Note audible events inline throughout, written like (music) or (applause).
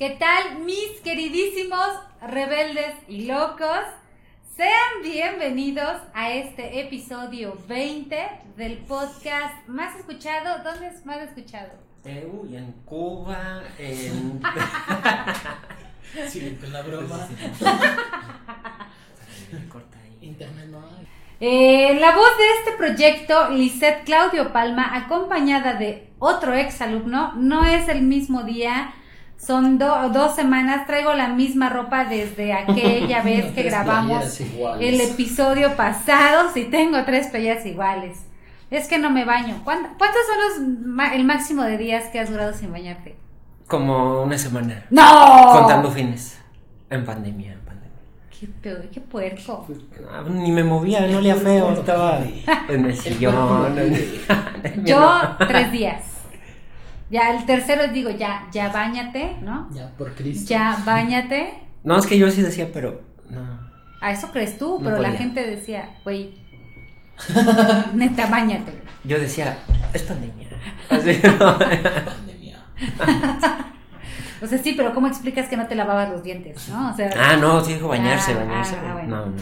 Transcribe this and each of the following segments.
¿Qué tal mis queridísimos rebeldes y locos? Sean bienvenidos a este episodio 20 del podcast más escuchado. ¿Dónde es más escuchado? Eh, uy, en Cuba, en... (laughs) Sí, con la broma. (laughs) Corta ahí. Internet no hay. Eh, la voz de este proyecto, Lisette Claudio Palma, acompañada de otro ex alumno, no es el mismo día, son do- dos semanas, traigo la misma ropa desde aquella (laughs) vez que grabamos el episodio pasado, si tengo tres playas iguales. Es que no me baño. ¿Cuánto- ¿Cuántos son los el máximo de días que has durado sin bañarte? Como una semana. ¡No! Contando fines. En pandemia, en pandemia. Qué, peor, qué puerco. Ah, Ni me movía, no olía feo. Estaba en el (laughs) sillón. Yo, (laughs) tres días. Ya el tercero digo, ya, ya bañate, ¿no? Ya, por Cristo. Ya bañate. No, es que yo sí decía, pero no. A eso crees tú, No pero la gente decía, güey, (laughs) neta, bañate. Yo decía, es pandemia. Así, ¿no? (laughs) Pandemia. (laughs) O sea, sí, pero ¿cómo explicas que no te lavabas los dientes, no? O sea, Ah, no, sí dijo bañarse, Ah, bañarse. ah, bueno. No, no, no.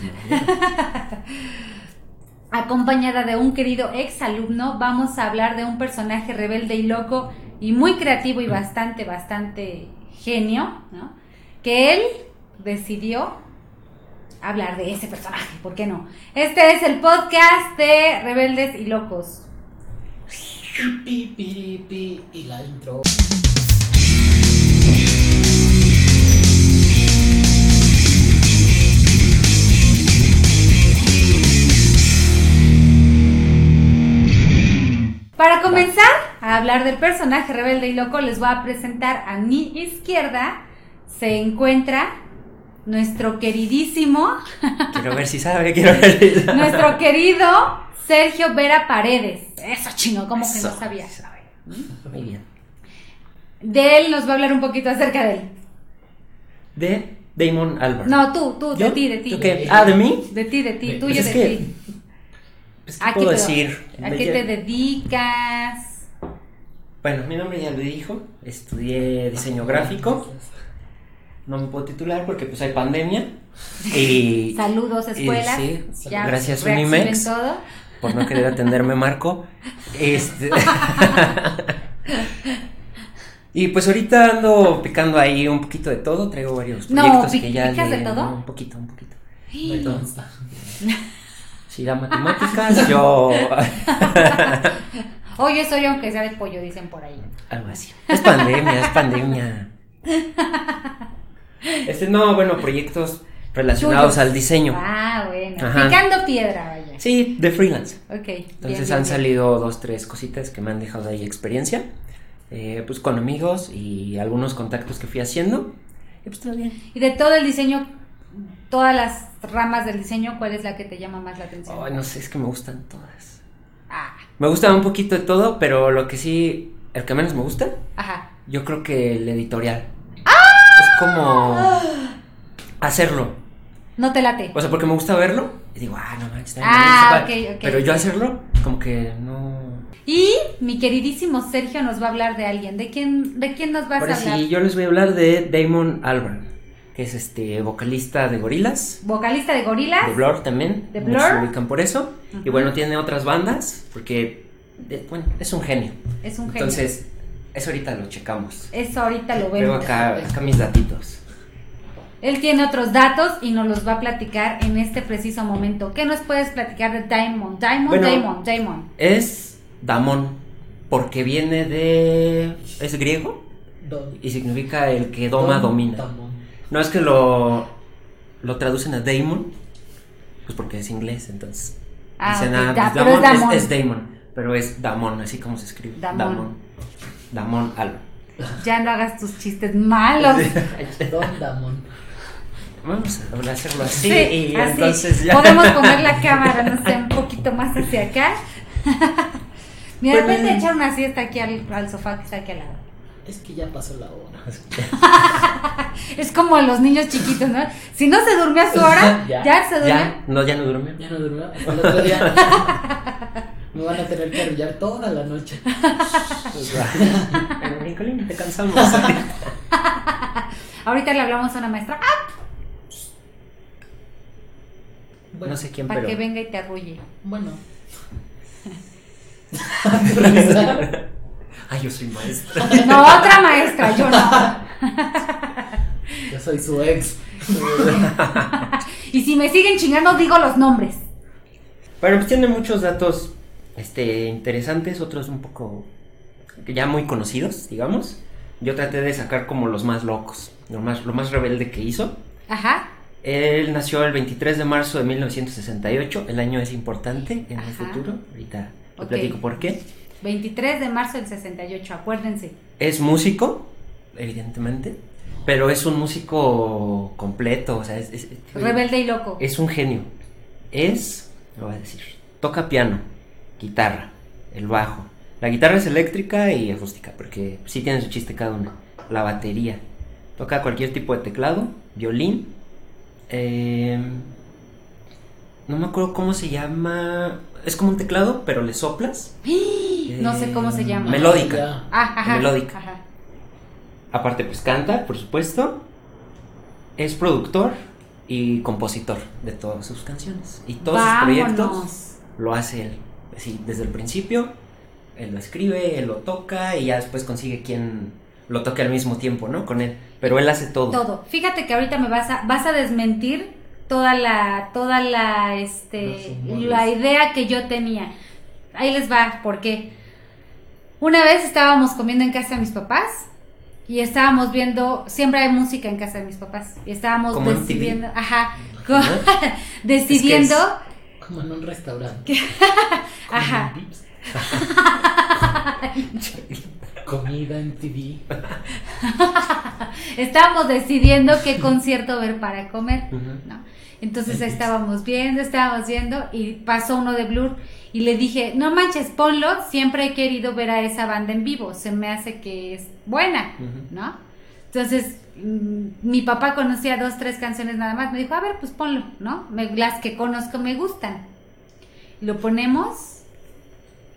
acompañada de un querido ex alumno, vamos a hablar de un personaje rebelde y loco y muy creativo y bastante, bastante genio, ¿no? Que él decidió hablar de ese personaje, ¿por qué no? Este es el podcast de Rebeldes y Locos. Y la intro. Para comenzar a hablar del personaje rebelde y loco, les voy a presentar a mi izquierda. Se encuentra nuestro queridísimo, (laughs) Quiero ver si sabe, quiero ver si sabe. nuestro querido Sergio Vera Paredes. Eso chino, como que no sabía. sabe. Muy bien. De él nos va a hablar un poquito acerca de él. De Damon Albarn. No, tú, tú, de ti, de ti. ¿Tú qué? Ah, ¿de mí? De ti, de ti, Pues tuyo de que- ti. Pues, ¿qué ¿A qué, puedo pero- decir? ¿A qué te dedicas? Bueno, mi nombre ya lo dijo. Estudié diseño gráfico. No me puedo titular porque pues hay pandemia. Y (laughs) Saludos, y escuelas. sí, ya gracias Unimex todo. por no querer atenderme Marco. Este (laughs) Y pues ahorita ando picando ahí un poquito de todo, traigo varios No, proyectos ¿pic- que ya picas de le- todo? no, un poquito, un poquito. (gasps) Me consta. (laughs) Si da matemáticas, (laughs) yo (laughs) Oye, soy aunque sea de pollo, dicen por ahí. Algo así. Es pandemia, es pandemia. Este, no, bueno, proyectos relacionados Tuyos. al diseño. Ah, bueno. Ajá. Picando piedra, vaya. Sí, de freelance. Ok. bien, Entonces bien, han bien. salido dos, tres cositas que me han dejado ahí experiencia. eh, pues con amigos y algunos contactos que fui haciendo. Y pues todo bien. Y de todo el diseño, todas las ramas del diseño, ¿cuál es la que te llama más la atención? No sé, es que me gustan todas. Ah, Me gusta un poquito de todo, pero lo que sí, el que menos me gusta, ajá. yo creo que el editorial. ¡Ah! Es como hacerlo. No te late. O sea, porque me gusta verlo y digo, ah, no manches, está bien, Ah, está padre". ok, ok. Pero yo hacerlo, como que no. Y mi queridísimo Sergio nos va a hablar de alguien. ¿De quién, de quién nos vas Ahora a hablar? sí, yo les voy a hablar de Damon Albarn, que es este vocalista de Gorilas, Vocalista de Gorilas. de Blur también. ¿De Blur? lo ubican por eso. Y bueno, tiene otras bandas, porque, eh, bueno, es un genio. Es un genio. Entonces, eso ahorita lo checamos. Eso ahorita lo Veo vemos. acá, acá mis datitos. Él tiene otros datos y nos los va a platicar en este preciso momento. ¿Qué nos puedes platicar de Diamond? Diamond, Bueno. Diamond, Diamond. Es Damon, porque viene de. es griego Don- y significa el que doma, Don domina. Damon. No es que lo, lo traducen a Damon, pues porque es inglés, entonces. Ah, dicen, ah, da- pues pero es Damon es, Damon. es Damon, pero es Damon, así como se escribe. Damon. Damon. Damon Alba. Ya no hagas tus chistes malos. (laughs) Don Damon. Vamos a hacerlo así Sí, y así. entonces ya. Podemos (laughs) poner la cámara, no sé, un poquito más hacia acá. Mira, vete a echar una siesta aquí al, al sofá que está aquí al lado. Es que ya pasó la hora. Es (laughs) como los niños chiquitos, ¿no? Si no se durmió a su hora, (laughs) ya, Ya. se durmió. Ya, no, ya no durmió. Ya no durmió. El otro día (laughs) me van a tener que arrullar toda la noche. Pues va. Bueno, Nicolín, te cansamos. Ahorita le hablamos a una maestra. ¡Ah! Bueno, no sé quién, Para pero. que venga y te arrulle. Bueno. Ay, yo soy maestra. No, otra maestra, yo no. (laughs) Yo soy su ex. (laughs) Y si me siguen chingando, digo los nombres. Bueno, pues tiene muchos datos este, interesantes, otros un poco ya muy conocidos, digamos. Yo traté de sacar como los más locos, lo más, lo más rebelde que hizo. Ajá. Él nació el 23 de marzo de 1968, el año es importante en el futuro, ahorita te Ok. platico por qué. 23 de marzo del 68, acuérdense. Es músico, evidentemente, pero es un músico completo, o sea, es, es- Rebelde y loco. es un genio. Es, lo voy a decir, toca piano, guitarra, el bajo. La guitarra es eléctrica y acústica, porque sí tiene su chiste cada una. La batería. Toca cualquier tipo de teclado, violín. eh, no me acuerdo cómo se llama. Es como un teclado, pero le soplas. (gasps) No sé cómo se Eh, llama. Melódica. Ya. Ah, ajá. melódica. Ajá. Aparte, pues canta, por supuesto. Es productor y compositor de todas sus canciones. Y todos sus proyectos lo hace él. Así, desde el principio, él lo escribe, él lo toca y ya después consigue quien lo toque al mismo tiempo, ¿no? Con él. Pero él hace todo. Todo. Fíjate que ahorita me vas a, vas a desmentir toda la, toda la, este, la idea que yo tenía. Ahí les va, porque una vez estábamos comiendo en casa de mis papás y estábamos viendo, siempre hay música en casa de mis papás y estábamos Como decidiendo, ajá, ¿No? (laughs) decidiendo, Como en un restaurante. (laughs) Ajá. (laughs) Comida en TV. estábamos decidiendo qué concierto ver para comer. ¿no? Entonces estábamos viendo, estábamos viendo y pasó uno de Blur y le dije, no manches, ponlo, siempre he querido ver a esa banda en vivo, se me hace que es buena. ¿no? Entonces mm, mi papá conocía dos, tres canciones nada más, me dijo, a ver, pues ponlo, ¿no? Me- las que conozco me gustan. Lo ponemos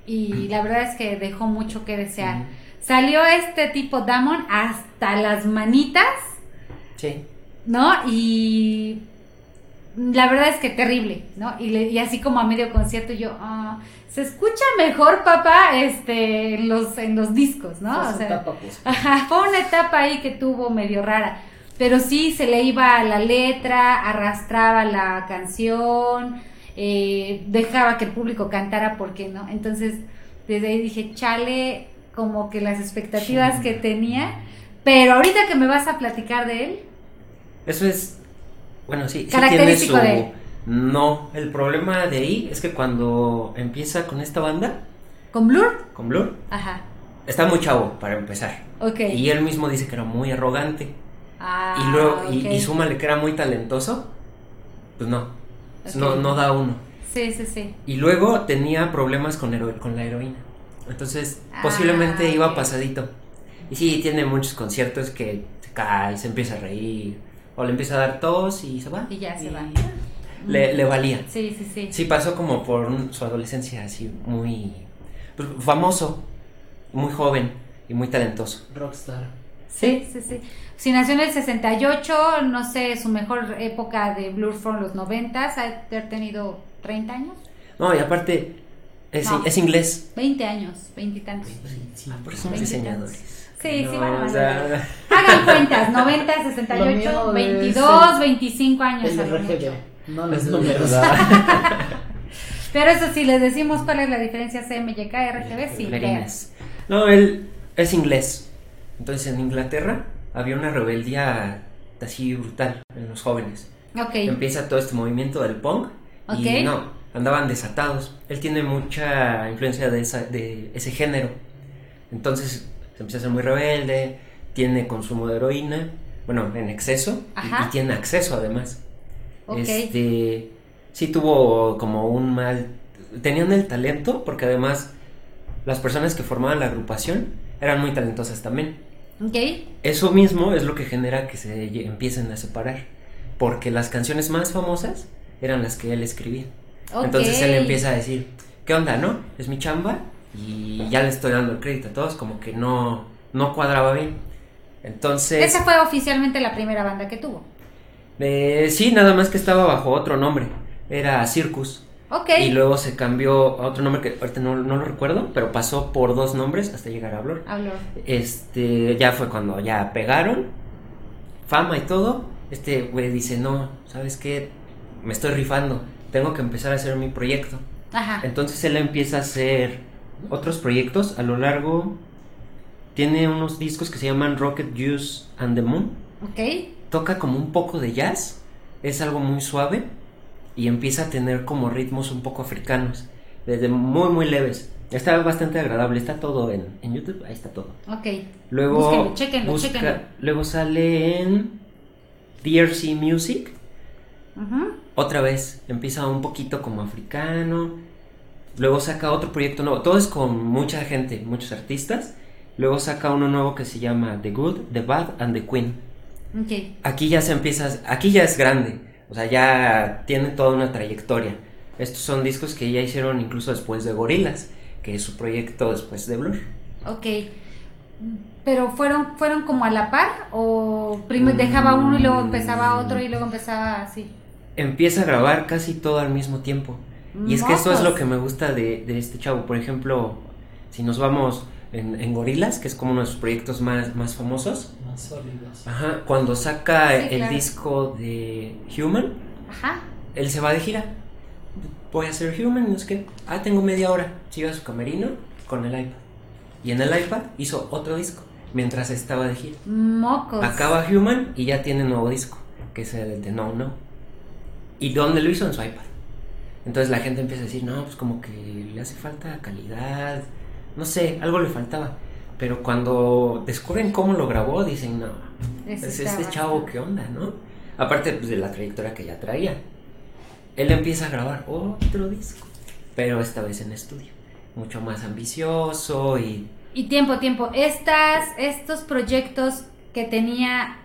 y la verdad es que dejó mucho que desear. Salió este tipo Damon hasta las manitas. Sí. ¿no? Y la verdad es que terrible, ¿no? Y, le- y así como a medio concierto yo, ah, se escucha mejor, papá, este, en los, en los discos, ¿no? Fue O sea, etapa, pues. ajá, fue una etapa ahí que tuvo medio rara, pero sí se le iba la letra, arrastraba la canción, eh, dejaba que el público cantara, ¿por qué no? Entonces, desde ahí dije, chale, como que las expectativas que tenía, pero ahorita que me vas a platicar de él, Eso es. Bueno, sí. sí tiene su-. No, el problema de ahí es que cuando empieza con esta banda, con Blur, con Blur, ajá, está muy chavo para empezar. ok. Y él mismo dice que era muy arrogante. Ah, y luego, y, ok. y súmale que era muy talentoso, pues no. No, no da uno. Sí, sí, sí. Y luego tenía problemas con, hero- con la heroína. Entonces, Ah, posiblemente iba ok. pasadito. Y sí, tiene muchos conciertos que se cae, se empieza a reír. O le empieza a dar tos y se va. Y ya se va. Le, le valía. Sí, sí, sí. Sí, pasó como por un- su adolescencia así muy pues, famoso, muy joven y muy talentoso. Rockstar. Sí, sí, sí. Si nació en el 68, no sé, su mejor época de Blur fueron los 90, ha de haber tenido 30 años, No, y aparte es, No. es inglés. 20 años, 20 y tantos. Sí, Por eso diseñadores. Sí, No, sí, van a o valer. sea, (laughs) Hagan cuentas, 90, Lo 68, mío 22, es 25 años. El RGB. No los números. verdad. Pero eso sí, les decimos cuál es la diferencia CMYK y RGB, sí. Clarines. No, él es inglés. Entonces en Inglaterra había una rebeldía así brutal en los jóvenes. Ok, Empieza todo este movimiento del punk y Ok. no, andaban desatados. Él tiene mucha influencia de, esa, de ese género. Entonces se empieza a ser muy rebelde, tiene consumo de heroína, bueno, en exceso, y- tiene acceso además. ok. Este, sí tuvo como un mal, tenían el talento porque además las personas que formaban la agrupación eran muy talentosas también. Ok, Eso mismo es lo que genera que se empiecen a separar, porque las canciones más famosas eran las que él escribía. ok. Entonces él empieza a decir, ¿qué onda, no? Es mi chamba y ya le estoy dando el crédito a todos, como que no, no cuadraba bien. Entonces, Esa fue oficialmente la primera banda que tuvo. eh, sí, nada más que estaba bajo otro nombre. Era Circus. Ok. Y luego se cambió a otro nombre que ahorita no, no lo recuerdo, pero pasó por dos nombres hasta llegar a Blur. Habló. Este, ya fue cuando ya pegaron, fama y todo. Este güey dice, no, ¿sabes qué? Me estoy rifando, tengo que empezar a hacer mi proyecto. Ajá. Entonces él empieza a hacer otros proyectos a lo largo. Tiene unos discos que se llaman Rocket Juice and the Moon. Ok. Toca como un poco de jazz, es algo muy suave y empieza a tener como ritmos un poco africanos, desde muy muy leves. Está bastante agradable, está todo en, en YouTube, ahí está todo. Ok. Luego, Búsquenlo, chéquenlo, busca- chéquenlo. luego sale en DRC Music. Ujú. Otra vez, empieza un poquito como africano. Luego saca otro proyecto nuevo. Todo es con mucha gente, muchos artistas. Luego saca uno nuevo que se llama The Good, The Bad and The Queen. Ok. Aquí ya se empieza, aquí ya es grande. O sea, ya tiene toda una trayectoria. Estos son discos que ya hicieron incluso después de Gorillaz, que es su proyecto después de Blur. Ok. Pero fueron, fueron como a la par o primero dejaba uno y luego empezaba otro y luego empezaba así. empieza a grabar casi todo al mismo tiempo. Y es que esto es lo que me gusta de, de este chavo. Por ejemplo, si nos vamos en, en Gorilas, que es como uno de sus proyectos más, más famosos. Más sólidos. Ajá, cuando saca Sí, el claro. disco de Human, Ajá. él se va de gira. Voy a hacer Human, no sé qué. Ah, tengo media hora. Se iba a su camerino con el iPad. Y en el iPad hizo otro disco mientras estaba de gira. Mocos. Acaba Human y ya tiene nuevo disco, que es el de No No. ¿Y dónde lo hizo? En su iPad. Entonces la gente empieza a decir, no, pues como que le hace falta calidad, no sé, algo le faltaba. Pero cuando descubren cómo lo grabó, dicen, no, es está este chavo. ¿qué onda, no? Aparte pues, de la trayectoria que ya traía. Él empieza a grabar otro disco, pero esta vez en estudio. Mucho más ambicioso y Y tiempo, tiempo. Estas, estos proyectos que tenía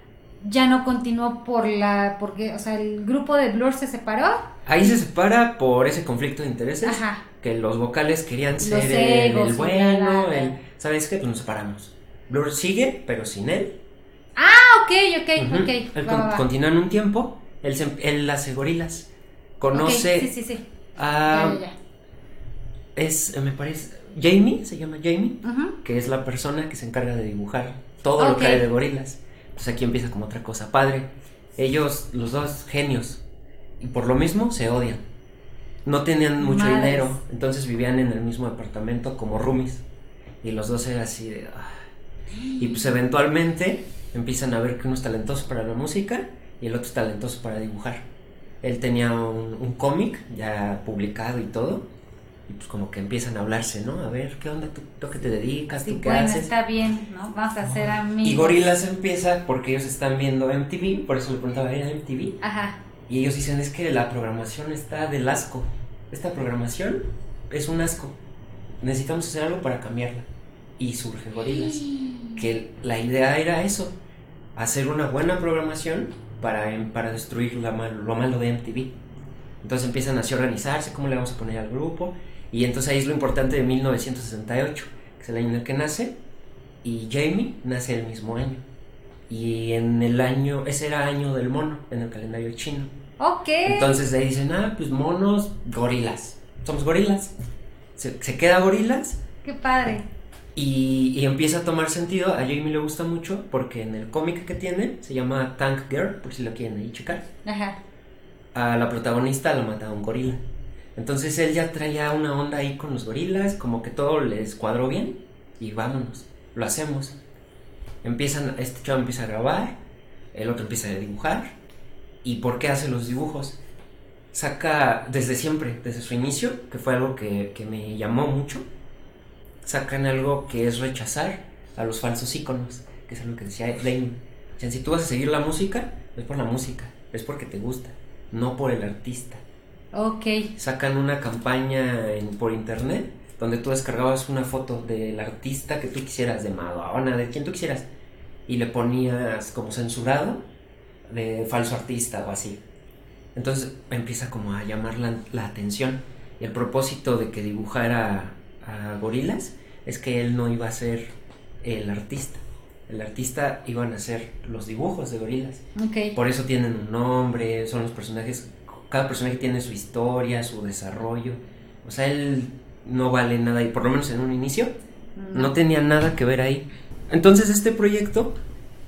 ya no continuó por la, porque, o sea, el grupo de Blur se separó. Ahí se separa por ese conflicto de intereses. Ajá. Que los vocales querían ser el, egos el y bueno, el... ¿Sabes qué? Pues nos separamos. Blur sigue, pero sin él. Ah, ok, ok, Ujú. ok. Él Va, con- va, continúan un tiempo. Él, se- él hace gorilas. Conoce Sí, sí, sí. a... Ya, ya, Es, me parece... Jamie, se llama Jamie. Ujú. Que es la persona que se encarga de dibujar todo lo que hay de gorilas. Entonces aquí empieza como otra cosa padre. Ellos, los dos genios. Y por lo mismo se odian. No tenían mucho Madres. dinero. Entonces vivían en el mismo departamento como roomies. Y los dos eran así de... "Ah". Y pues eventualmente empiezan a ver que uno es talentoso para la música y el otro es talentoso para dibujar. Él tenía un, un cómic ya publicado y todo. Y pues como que empiezan a hablarse, ¿no? A ver, ¿qué onda? ¿Tú, tú a qué te dedicas? Sí, ¿Tú qué bueno, haces? está bien, ¿no? Vamos a ser amigos. Y Gorilas empieza porque ellos están viendo MTV, por eso le preguntaba, ¿era MTV? Ajá. Y ellos dicen, es que la programación está del asco. Esta programación es un asco. Necesitamos hacer algo para cambiarla. Y surge Gorilas. Que la idea era eso, hacer una buena programación para, em, para destruir la mal- lo malo de MTV. Entonces empiezan así a organizarse, cómo le vamos a poner al grupo. Y entonces ahí es lo importante de 1968, que es el año en el que nace. Y Jamie nace el mismo año. Y en el año, ese era año del mono en el calendario chino. Ok. Entonces ahí dicen, ah, pues monos, gorilas. Somos gorilas. Se, se queda gorilas Qué padre. y, y empieza a tomar sentido. A Jamie le gusta mucho porque en el cómic que tiene se llama Tank Girl, por si lo quieren ahí checar. Ajá. A la protagonista la mata un gorila. Entonces él ya traía una onda ahí con los gorilas, como que todo les cuadró bien y vámonos, lo hacemos. Empiezan, este chavo empieza a grabar, el otro empieza a dibujar. ¿Y por qué hace los dibujos? Saca desde siempre, desde su inicio, que fue algo que, que me llamó mucho, sacan algo que es rechazar a los falsos íconos, que es algo que decía Damon. Dicen, si tú vas a seguir la música, es por la música, es porque te gusta, no por el artista. Ok. Sacan una campaña en- por internet donde tú descargabas una foto del artista que tú quisieras, de Madonna, de quien tú quisieras, y le ponías como censurado de falso artista o así. Entonces empieza como a llamar la, la atención. Y el propósito de que dibujara a gorilas es que él no iba a ser el artista, el artista, iban a hacer los dibujos de gorilas. Por eso tienen un nombre, son los personajes, cada personaje tiene su historia, su desarrollo. O sea, él no vale nada y por lo menos en un inicio no tenía nada que ver ahí. Entonces este proyecto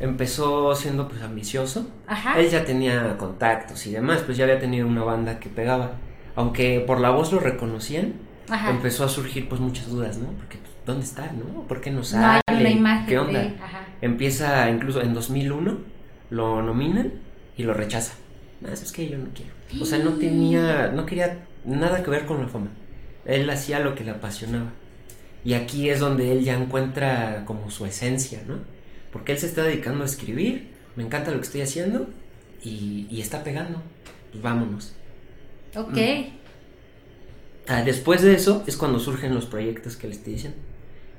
empezó siendo pues ambicioso. Ajá. Él ya tenía contactos y demás, pues ya había tenido una banda que pegaba. Aunque por la voz lo reconocían, Ajá. empezó a surgir pues muchas dudas, ¿no? Porque pues, ¿dónde está, no? ¿Por qué no No sale? hay una imagen. ¿Qué onda? de- ajá. Empieza incluso en 2001, lo nominan y lo rechaza. No, es que yo no quiero. O sea, no (gasps) tenía, no quería nada que ver con la fama. Él hacía lo que le apasionaba. Y aquí es donde él ya encuentra como su esencia, ¿no? Porque él se está dedicando a escribir, me encanta lo que estoy haciendo y, y está pegando. Pues vámonos. Ok. Mm. Ah, después de eso es cuando surgen los proyectos que le estoy diciendo.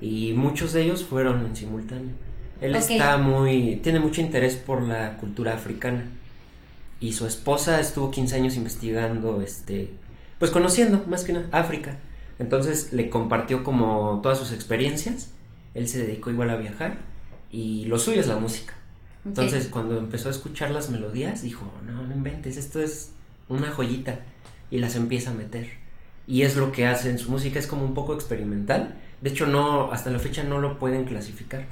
Y muchos de ellos fueron en simultáneo. Él está muy. tiene mucho interés por la cultura africana. Y su esposa estuvo 15 años investigando, este. Pues conociendo, más que nada, África. Entonces le compartió como todas sus experiencias. Él se dedicó igual a viajar. Y lo suyo es la música. Entonces, cuando empezó a escuchar las melodías, dijo, no, no inventes, esto es una joyita. Y las empieza a meter. Y es lo que hace en su música, es como un poco experimental. De hecho, no, hasta la fecha no lo pueden clasificar.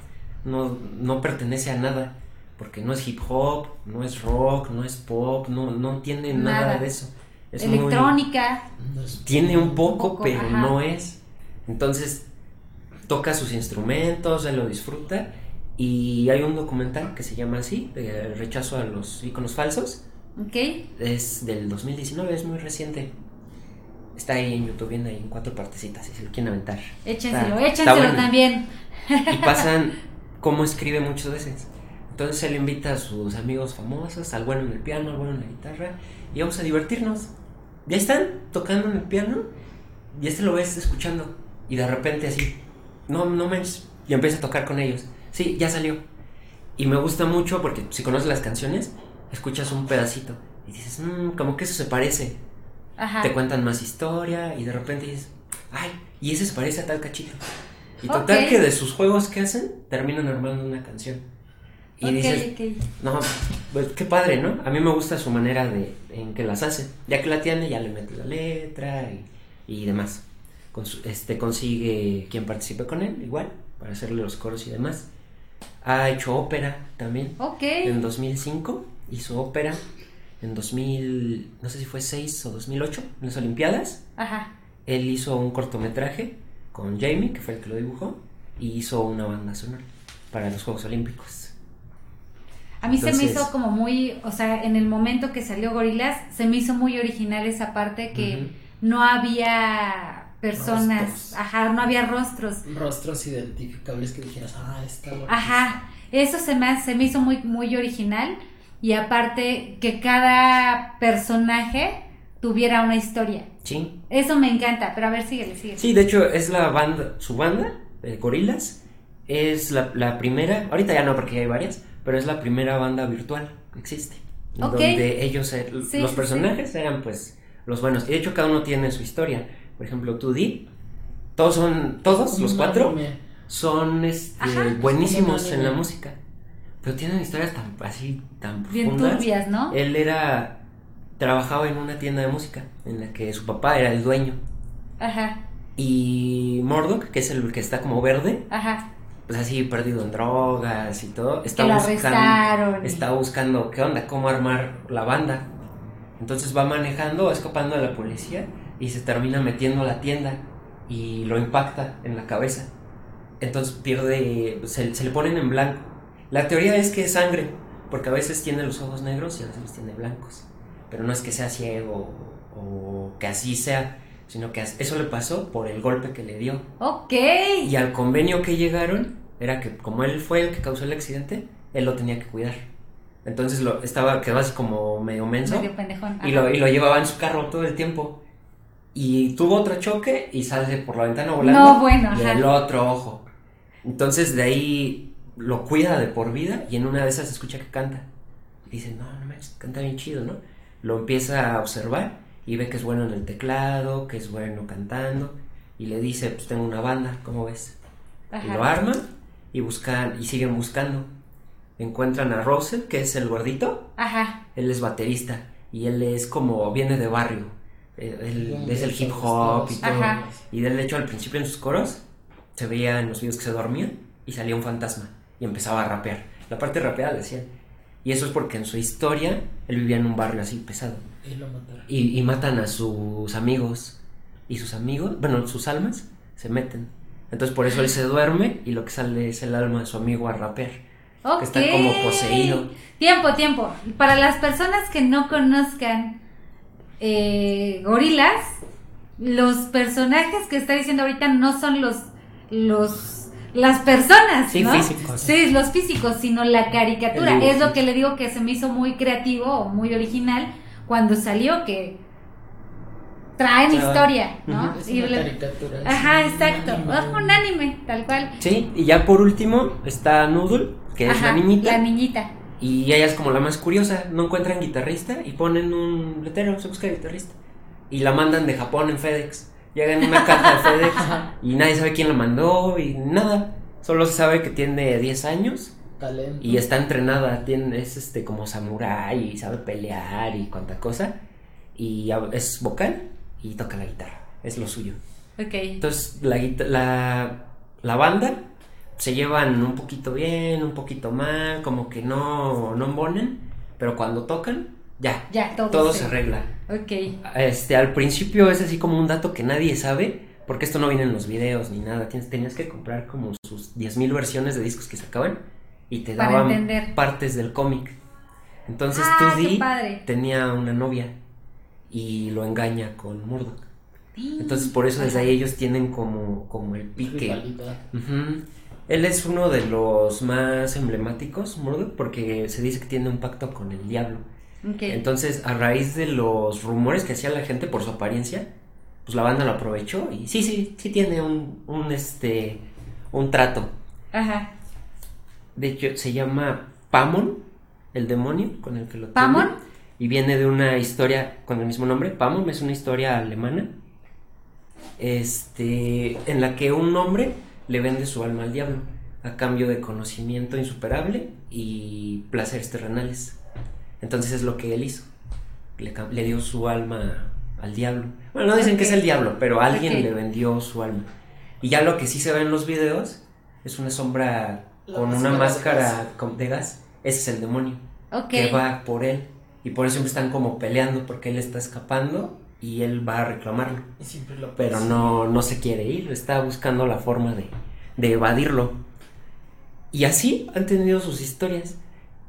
No, no pertenece a nada. Porque no es hip hop, no es rock, no es pop, no, no tiene nada, Nada. de eso. Es muy- Electrónica. Es- tiene un poco, Un poco, pero ajá. no es. Entonces, toca sus instrumentos, él lo disfruta. Y hay un documental que se llama así, El rechazo a los iconos falsos. Ok. Es del 2019, es muy reciente. Está ahí en YouTube, viene ahí en cuatro partecitas, si se lo quieren aventar. Échenselo, Está- échenselo está bueno. también. Y (laughs) pasan cómo escribe muchas veces. Entonces él invita a sus amigos famosos, al bueno en el piano, al bueno en la guitarra, y vamos a divertirnos. Ya están tocando en el piano, y este lo ves escuchando, y de repente así, no, no manches, y empieza a tocar con ellos. Sí, ya salió. Y me gusta mucho porque si conoces las canciones, escuchas un pedacito, y dices, "Mm, como que eso se parece. Ajá. Te cuentan más historia, y de repente dices, ay, y ese se parece a tal cachito. Y total que de sus juegos que hacen, terminan armando una canción. Y Ok, dices, ok. no, pues qué padre, ¿no? A mí me gusta su manera de en que las hace. Ya que la tiene, ya le mete la letra y, y demás. Con su- este consigue quien participe con él, igual, para hacerle los coros y demás. Ha hecho ópera también. Ok. En 2005 hizo ópera. En 2000, no sé si fue 6 o 2008, en las Olimpiadas. Ajá. Él hizo un cortometraje con Jamie, que fue el que lo dibujó, y hizo una banda sonora para los Juegos Olímpicos. A mí se me hizo como muy, o sea, en el momento que salió Gorilas, se me hizo muy original esa parte que no había personas, Rostros. ajá, no había rostros. Rostros identificables que dijeras, ah, está bueno. Ajá, eso se me, se me hizo muy, muy original y aparte que cada personaje tuviera una historia. Sí. Eso me encanta, pero a ver, síguele, síguele. Sí, de hecho es la banda, su banda, eh, Gorilas, es la, la primera, ahorita ya no porque hay varias, pero es la primera banda virtual que existe. Ok. Donde ellos, eh, Sí, los sí, personajes eran pues los buenos. Y de hecho cada uno tiene su historia. Por ejemplo, 2D, todos son, todos los cuatro son este, Ajá. buenísimos en la música. Pero tienen historias tan así, tan Bien profundas. turbias, ¿no? Él era, trabajaba en una tienda de música en la que su papá era el dueño. Ajá, Y Murdoch, que es el que está como verde, ajá. Pues así perdido en drogas y todo, está Que buscando, está buscando qué onda, cómo armar la banda. Entonces va manejando, escapando de la policía y se termina metiendo a la tienda y lo impacta en la cabeza. Entonces pierde, se, se le ponen en blanco. La teoría es que es sangre, porque a veces tiene los ojos negros y a veces los tiene blancos. Pero no es que sea ciego o que así sea, sino que eso le pasó por el golpe que le dio. Ok. Y al convenio que llegaron era que como él fue el que causó el accidente, él lo tenía que cuidar. Entonces lo estaba quedó así como medio menso Medio pendejón. y lo, y lo llevaba en su carro todo el tiempo. Y tuvo otro choque y sale por la ventana volando. No, bueno, y ajá. el otro ojo. Entonces de ahí lo cuida de por vida y en una de esas escucha que canta. Y dice, no, no manches, canta bien chido, ¿no? Lo empieza a observar y ve que es bueno en el teclado, que es bueno cantando. Y le dice, pues tengo una banda, ¿cómo ves? Y lo arma y buscan y siguen buscando. Encuentran a Russell, que es el gordito. Ajá. Él es baterista y él es como viene de barrio. Él, él es el hip hop y todo. Ajá. Y de hecho al principio en sus coros se veía en los videos que se dormían y salía un fantasma y empezaba a rapear. La parte rapeada decían. Y eso es porque en su historia él vivía en un barrio así pesado. Y lo mataron. Y, y matan a sus amigos. Y sus amigos, bueno, sus almas se meten. Entonces por eso él se duerme y lo que sale es el alma de su amigo a rapear. Ok. Que está como poseído. Tiempo, tiempo. Para las personas que no conozcan eh, gorilas, los personajes que está diciendo ahorita no son los los las personas, Sí, ¿no? físicos. Sí, los físicos, sino la caricatura. Es lo que le digo que se me hizo muy creativo o muy original cuando salió que traen historia, ¿no? Es una caricatura. es Ajá, un exacto. anime. Ah, un anime, tal cual. Sí, y ya por último está Noodle, que es la niñita. La niñita. Y ella es como la más curiosa, no encuentran guitarrista y ponen un letrero, se busca guitarrista. Y la mandan de Japón en FedEx. Llega en una caja de (laughs) FedEx y nadie sabe quién la mandó y nada. Solo se sabe que tiene 10 años Talento. y está entrenada, tiene, es este como samurái y sabe pelear y cuanta cosa. Y es vocal y toca la guitarra, es lo suyo. Ok. Entonces la, la, la banda se llevan un poquito bien, un poquito mal, como que no, no embonen, pero cuando tocan, ya, Ya, todo, todo se- arregla. Ok. Este, al principio es así como un dato que nadie sabe, porque esto no viene en los videos ni nada, tienes, tenías que comprar como sus 10.000 versiones de discos que sacaban y te Para daban entender. partes del cómic. Entonces Ah, qué 2D padre. tenía una novia y lo engaña con Murdoch. Sí. Entonces por eso desde ahí ellos tienen como, como el pique. Ujú. Él es uno de los más emblemáticos, Murdoch, porque se dice que tiene un pacto con el diablo. Entonces, a raíz de los rumores que hacía la gente por su apariencia, pues la banda lo aprovechó y sí, sí, sí tiene un, un este, un trato. Ajá. De hecho, se llama Pamon, el demonio con el que lo tiene. ¿Pamon? Y viene de una historia con el mismo nombre. Pamon es una historia alemana. Este, en la que un hombre le vende su alma al diablo a cambio de conocimiento insuperable y placeres terrenales. Entonces es lo que él hizo. Le, dio su alma al diablo. Bueno, no dicen que es el diablo, pero alguien le vendió su alma. Y ya lo que sí se ve en los videos es una sombra La con máscara una de máscara gas. de gas. Ese es el demonio Ok. que va por él. Y por eso siempre están como peleando porque él está escapando y él va a reclamarlo. Lo Pero persigue. no, no se quiere ir, está buscando la forma de, de evadirlo. Y así han tenido sus historias.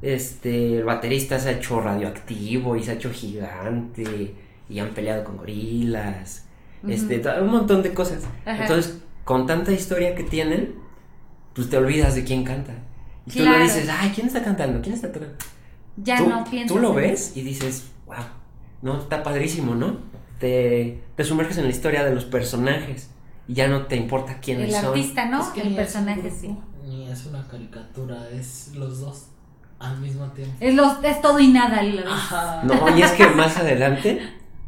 Este, el baterista se ha hecho radioactivo y se ha hecho gigante y han peleado con gorilas. Este, un montón de cosas. Ajá. Entonces, con tanta historia que tienen, pues te olvidas de quién canta. Y tú le dices, ay, ¿quién está cantando? ¿Quién está tocando? Ya tú, no piensas. tú lo en- ves y dices, wow, no, está padrísimo, ¿no? Te, te sumerges en la historia de los personajes y ya no te importa quiénes El son. artista, ¿no? Es que el es personaje, sí. Ni es una caricatura, es los dos al mismo tiempo. Es, los, es todo y nada. lo- Ajá. No, y es que más adelante,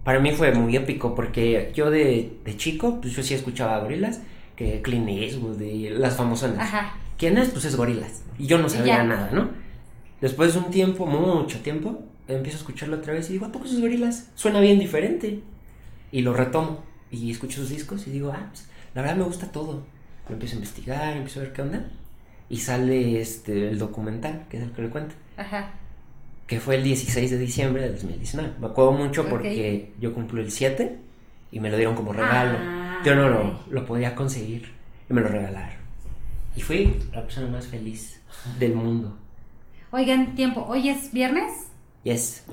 para mí fue muy épico porque yo de, de chico, pues yo sí escuchaba a gorilas, que Clint Eastwood y las famosas. Ajá. ¿Quién es? Pues es gorilas. Y yo no sabía ya. nada, ¿no? Después de un tiempo, mucho tiempo, empiezo a escucharlo otra vez y digo, ¿a poco esos gorilas? Suena bien diferente. Y lo retomo y escucho sus discos y digo, ah, pues, la verdad me gusta todo. Lo empiezo a investigar, empiezo a ver qué onda. Y sale este, el documental, que es el que le cuento, Ajá. que fue el 16 de diciembre de 2019. Me acuerdo mucho porque yo cumplo el 7 y me lo dieron como regalo. Yo no lo, lo podía conseguir y me lo regalaron. Y fui la persona más feliz del mundo. Oigan, tiempo. ¿Hoy es viernes? Yes.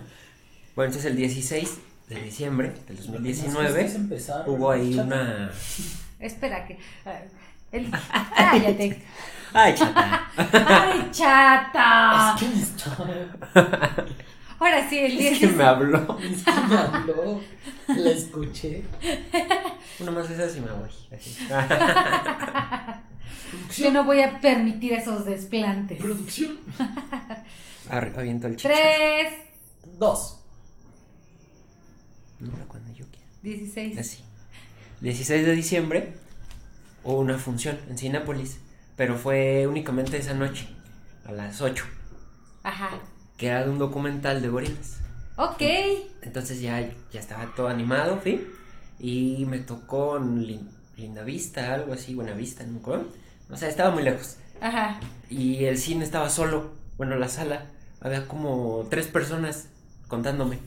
Bueno, entonces el 16 de diciembre del Nos 2019 quisiste empezar, hubo ahí chata. una... Espera que. el- (laughs) cállate. ¡Ay, chata! ¡Ay, chata! Es que me está. Ahora sí, el Es que 10. me habló. Es que me habló. La escuché. Una más de esas y me voy. Así. Yo no voy a permitir esos desplantes. Producción. Aviento el chicho. Tres, Dos. No, cuando yo quiera. dieciséis. Así. 16 de diciembre hubo una función en Cinépolis pero fue únicamente esa noche, a las 8, Ajá. que era de un documental de gorilas. Ok. Entonces ya, ya estaba todo animado, fui, y me tocó en Lin- Linda Vista, algo así, Buena Vista, no me acuerdo. O sea, estaba muy lejos. Ajá. Y el cine estaba solo, bueno, la sala, había como tres personas contándome.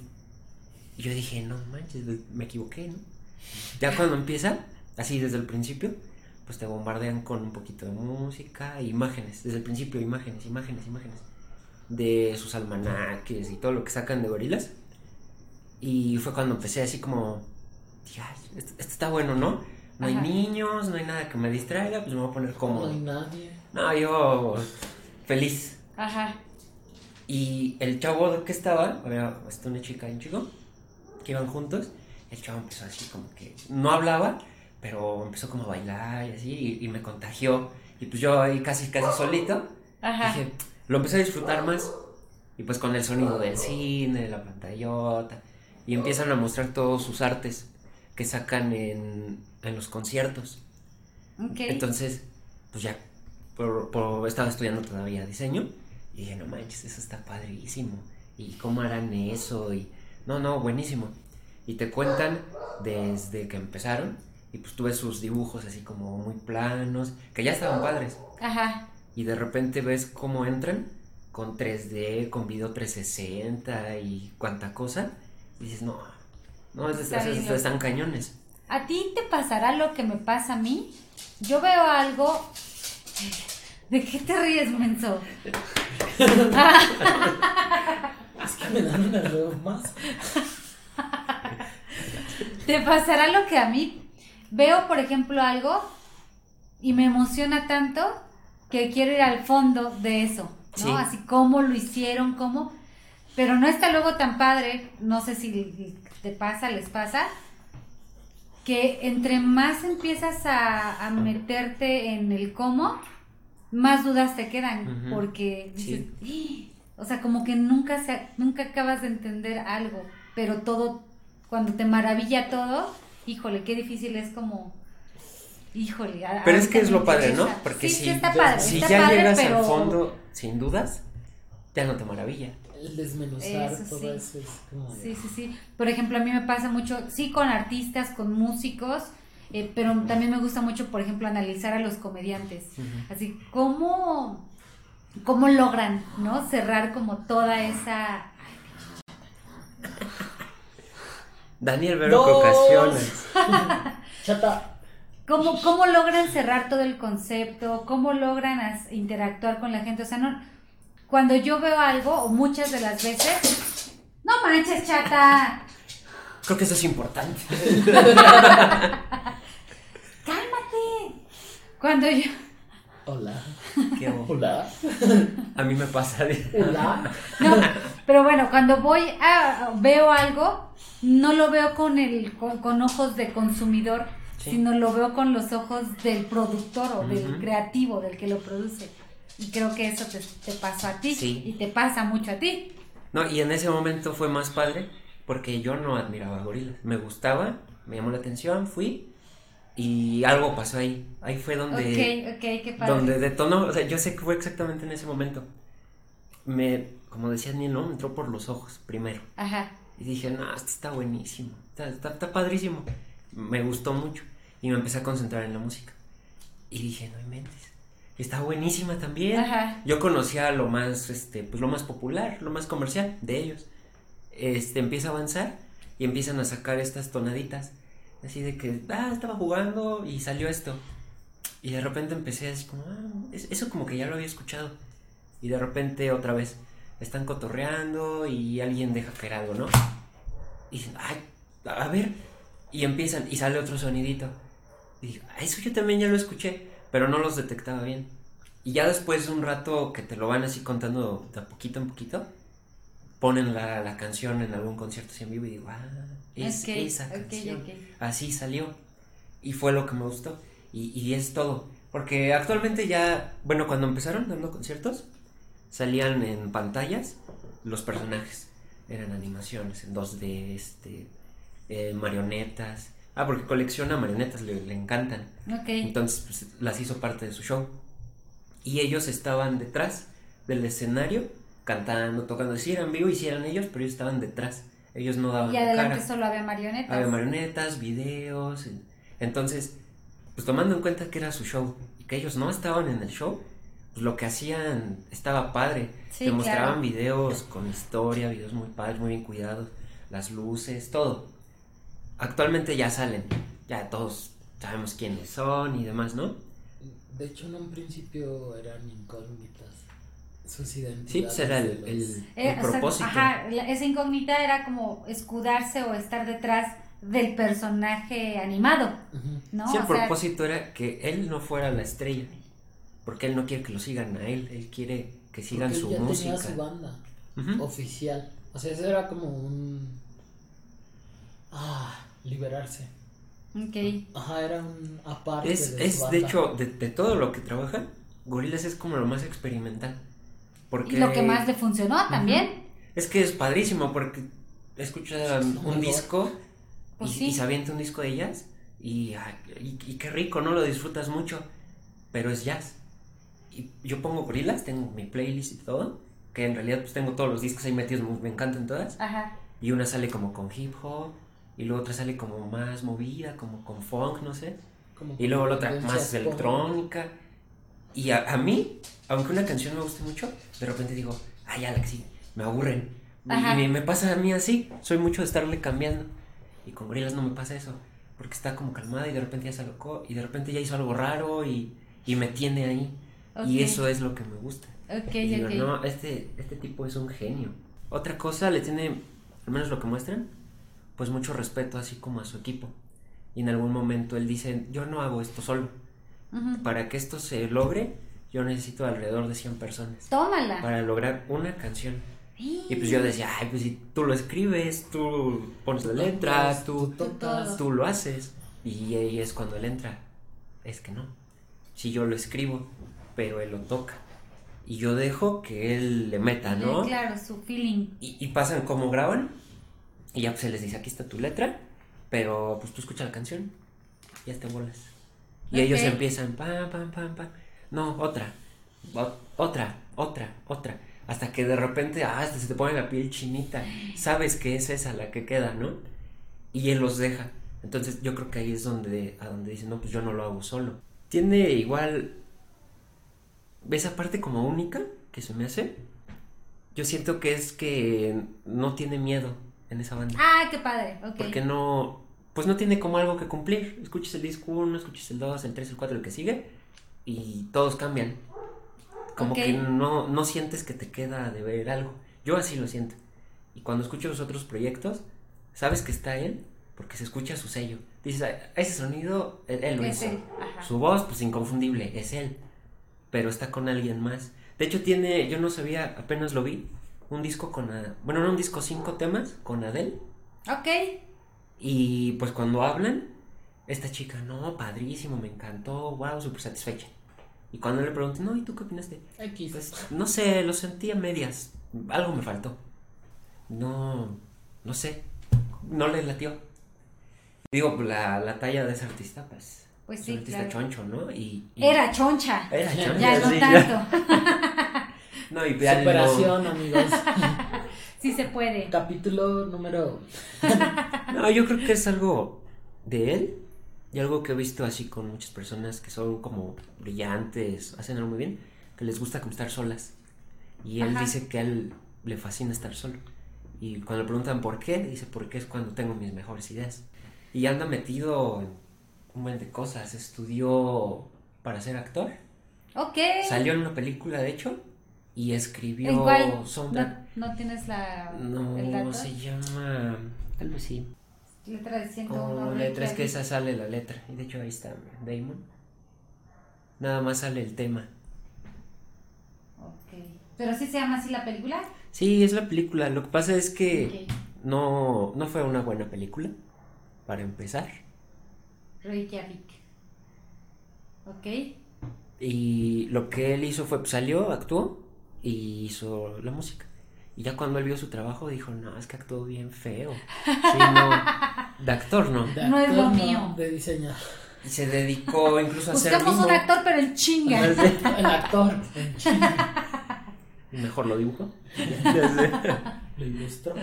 Y yo dije, no manches, me equivoqué, ¿no? Ya cuando empieza, así desde el principio, pues te bombardean con un poquito de música, imágenes, desde el principio, imágenes, imágenes, imágenes, de sus almanaques y todo lo que sacan de gorilas. Y fue cuando empecé así como, dije, "Ay, esto, esto está bueno, ¿no? No hay Ajá. niños, no hay nada que me distraiga, pues me voy a poner No cómodo. hay nadie. No, yo feliz. Ajá. Y el chavo que estaba, había este, una chica y un chico, que iban juntos, el chavo empezó así como que no hablaba, pero empezó como a bailar y así, y, y me contagió. Y pues yo ahí casi, casi solito, Ajá. dije, lo empecé a disfrutar más. Y pues con el sonido del cine, de la pantallota, y empiezan a mostrar todos sus artes que sacan en, en los conciertos. Ok. Entonces, pues ya, por, por- estaba estudiando todavía diseño y dije, no manches, eso está padrísimo. ¿Y cómo harán eso? Y no, no, buenísimo. Y te cuentan desde que empezaron y pues tú ves sus dibujos así como muy planos, que ya estaban padres. Ajá. Y de repente ves cómo entran con 3D, con video 360 y cuánta cosa. Y dices, no, no, es- Está es- están cañones. ¿A ti te pasará lo que me pasa a mí? Yo veo algo. ¿De qué te ríes, menso? (laughs) Es que me dan una más. ¿Te pasará lo que a mí? Veo, por ejemplo, algo y me emociona tanto que quiero ir al fondo de eso, ¿no? Sí. Así cómo lo hicieron, cómo. Pero no está luego tan padre, no sé si te pasa, les pasa, que entre más empiezas a, a meterte en el cómo, más dudas te quedan, porque dices, "Ih", o sea, como que nunca, se, nunca acabas de entender algo, pero todo, cuando te maravilla todo, híjole, qué difícil es como, híjole. a- Pero es que es lo padre, ¿no? Porque sí, si, sí está padre, si está ya padre, llegas pero... al fondo sin dudas, ya no te maravilla. El desmenuzar Eso todo sí. eso es como. Sí, sí, sí. Por ejemplo, a mí me pasa mucho, sí, con artistas, con músicos, eh, pero también me gusta mucho, por ejemplo, analizar a los comediantes. Así, ¿cómo, cómo logran, ¿no? Cerrar como toda esa... Daniel Vero Dos. ocasiones. (laughs) Chata. ¿Cómo, ¿Cómo logran cerrar todo el concepto? ¿Cómo logran as- interactuar con la gente? O sea, no, cuando yo veo algo, o muchas de las veces, no manches, chata, Creo que eso es importante. (laughs) (laughs) cálmate. Cuando yo... Hola. Qué Hola. (laughs) A mí me pasa. Hola. (laughs) No, pero bueno, cuando voy a veo algo, no lo veo con el con, con ojos de consumidor, Sí. sino lo veo con los ojos del productor o del Ujú. creativo, del que lo produce. Y creo que eso te, te pasó a ti Sí. y te pasa mucho a ti. No, y en ese momento fue más padre porque yo no admiraba a gorilas. Me gustaba, me llamó la atención, fui y algo pasó ahí. Ahí fue donde... ok, ok, qué padre. donde detonó, o sea, yo sé que fue exactamente en ese momento. Me, como decía Neil, ¿no? Me entró por los ojos primero. Ajá. Y dije, no, esto está buenísimo, está, está, está padrísimo. Me gustó mucho. Y me empecé a concentrar en la música. Y dije, no inventes. Está buenísima también. Ajá. Yo conocía lo más, este, pues lo más popular, lo más comercial de ellos. Este, empieza a avanzar y empiezan a sacar estas tonaditas. Así de que, ah, estaba jugando y salió esto. Y de repente empecé así como, ah, es- eso como que ya lo había escuchado. Y de repente otra vez, están cotorreando y alguien deja caer algo, ¿no? Y dicen, ay, a ver. Y empiezan, y sale otro sonidito. Y digo, "Ah, eso yo también ya lo escuché, pero no los detectaba bien. Y ya después de un rato que te lo van así contando de poquito en poquito, ponen la, la canción en algún concierto así en vivo y digo, ah, es Ok, esa canción. Así salió. Y fue lo que me gustó. Y, y es todo. Porque actualmente ya, bueno, cuando empezaron dando conciertos, salían en pantallas los personajes. Eran animaciones en 2D, este, eh, marionetas. Ah, porque colecciona marionetas, le, le encantan. Ok. Entonces, pues, las hizo parte de su show. y ellos estaban detrás del escenario cantando, tocando, sí eran vivo y sí ellos, pero ellos estaban detrás, ellos no daban Y la adelante cara. solo había marionetas. Había marionetas, videos, en- entonces, pues tomando en cuenta que era su show y que ellos no estaban en el show, pues lo que hacían estaba padre, Sí, te mostraban claro. videos con historia, videos muy padres, muy bien cuidados, las luces, todo. Actualmente ya salen, ya todos sabemos quiénes son y demás, ¿no? De hecho, en un principio eran incógnitas. Sus identidades. Sí, pues era el, el- Eh, el o sea, propósito. ajá, la- esa incógnita era como escudarse o estar detrás del personaje animado. ¿no? sí, el O sea, propósito era que él no fuera la estrella, porque él no quiere que lo sigan a él, él quiere que sigan Porque su él ya música. tenía su banda oficial. O sea, eso era como un. Ah, liberarse. ok. Ajá, era un aparte. Es, de, es de hecho, de, de todo lo que trabaja, Gorilas es como lo más experimental. Porque Y lo que más le funcionó también. Es que es padrísimo porque escucha Es lo un mejor. disco Pues y, sí. y se avienta un disco de jazz y, y, y qué rico, ¿no? Lo disfrutas mucho, pero es jazz. Y yo pongo gorilas, tengo mi playlist y todo, que en realidad pues tengo todos los discos ahí metidos, me encantan todas. Ajá. Y una sale como con hip hop y luego otra sale como más movida, como con funk, no sé. Como Y luego la otra más electrónica. Y a, a mí, aunque una canción me guste mucho, de repente digo, ay, sigue, me aburren. Y- Ajá. Y me, me pasa a mí así, soy mucho de estarle cambiando. Y con Gorilas no me pasa eso, porque está como calmada y de repente ya se alocó y de repente ya hizo algo raro y, y me tiene ahí. Y Ok. eso es lo que me gusta. Ok, Y digo, ok. no, este, este tipo es un genio. Otra cosa, le tiene, al menos lo que muestran, pues mucho respeto así como a su equipo. Y en algún momento él dice, yo no hago esto solo. Para que esto se logre, yo necesito alrededor de 100 personas. Tómala. Para lograr una canción. Y pues yo decía, ay, pues si tú lo escribes, tú pones la letra, tú, tocas. tú lo haces. Y ahí es cuando él entra. Es que no. Si yo lo escribo, pero él lo toca. Y yo dejo que él le meta, ¿no? Claro, su feeling. Y, y pasan como graban. Y ya pues se les dice, aquí está tu letra. Pero pues tú escucha la canción. Ya te bolas. Y Ok. ellos empiezan, pam, pam, pam, pam. No, otra. o- otra, otra, otra. Hasta que de repente, ah, hasta se te pone la piel chinita. Sabes que es esa la que queda, ¿no? Y él los deja. Entonces yo creo que ahí es donde, a donde dicen, no, pues yo no lo hago solo. Tiene igual esa parte como única que se me hace. Yo siento que es que no tiene miedo en esa banda. Ah, qué padre. Ok. Porque no, pues no tiene como algo que cumplir. Escuches el disco 1, escuches el 2, el 3, el 4, el que sigue. Y todos cambian. Como Ok. que no, no sientes que te queda de ver algo. Yo así lo siento. Y cuando escucho los otros proyectos, sabes que está él porque se escucha su sello. Dices, "Ah, ese sonido, él, él lo Es hizo. él. Su voz, pues inconfundible, es él. Pero está con alguien más. De hecho, tiene, yo no sabía, apenas lo vi, un disco con, bueno, no un disco, cinco temas con Adele. Ok. Y pues cuando hablan, esta chica, no, padrísimo, me encantó, wow, súper satisfecha. Y cuando le pregunté, no, ¿y tú qué opinaste? X. Pues no sé, lo sentí a medias, algo me faltó. No, no sé, no le latió. Digo, pues, la, la talla de ese artista, pues, Pues es sí, un artista claro. choncho, ¿no? Y, y- Era choncha. Era choncho, Ya no sí, tanto. (laughs) No, y ya no- Superación, amigos. (laughs) Sí se puede. Capítulo número. (laughs) No, yo creo que es algo de él y algo que he visto así con muchas personas que son como brillantes, hacen algo muy bien, que les gusta como estar solas. Y él Ajá. dice que a él le fascina estar solo. Y cuando le preguntan por qué, dice porque es cuando tengo mis mejores ideas. Y anda metido en un buen de cosas. Estudió para ser actor. Ok. Salió en una película, de hecho, y escribió Igual. soundtrack. No, tienes la. No, el dato. se llama. Tal vez sí. Letra de 101. Oh, Ricky letra, es que esa sale la letra. Y de hecho ahí está Damon. Nada más sale el tema. Ok. Pero sí se llama así la película. Sí, es la película. Lo que pasa es que Ok. no, no fue una buena película. Para empezar. Reykjavik. Ok. Y lo que él hizo fue, pues, salió, actuó y hizo la música. Y ya cuando él vio su trabajo dijo, no, es que actuó bien feo. Sí, no. De actor, no. de No es lo mío. De diseño. Y se dedicó incluso a hacer Buscamos un actor, pero en chinga. El actor. Mejor lo dibujo. Lo ilustró.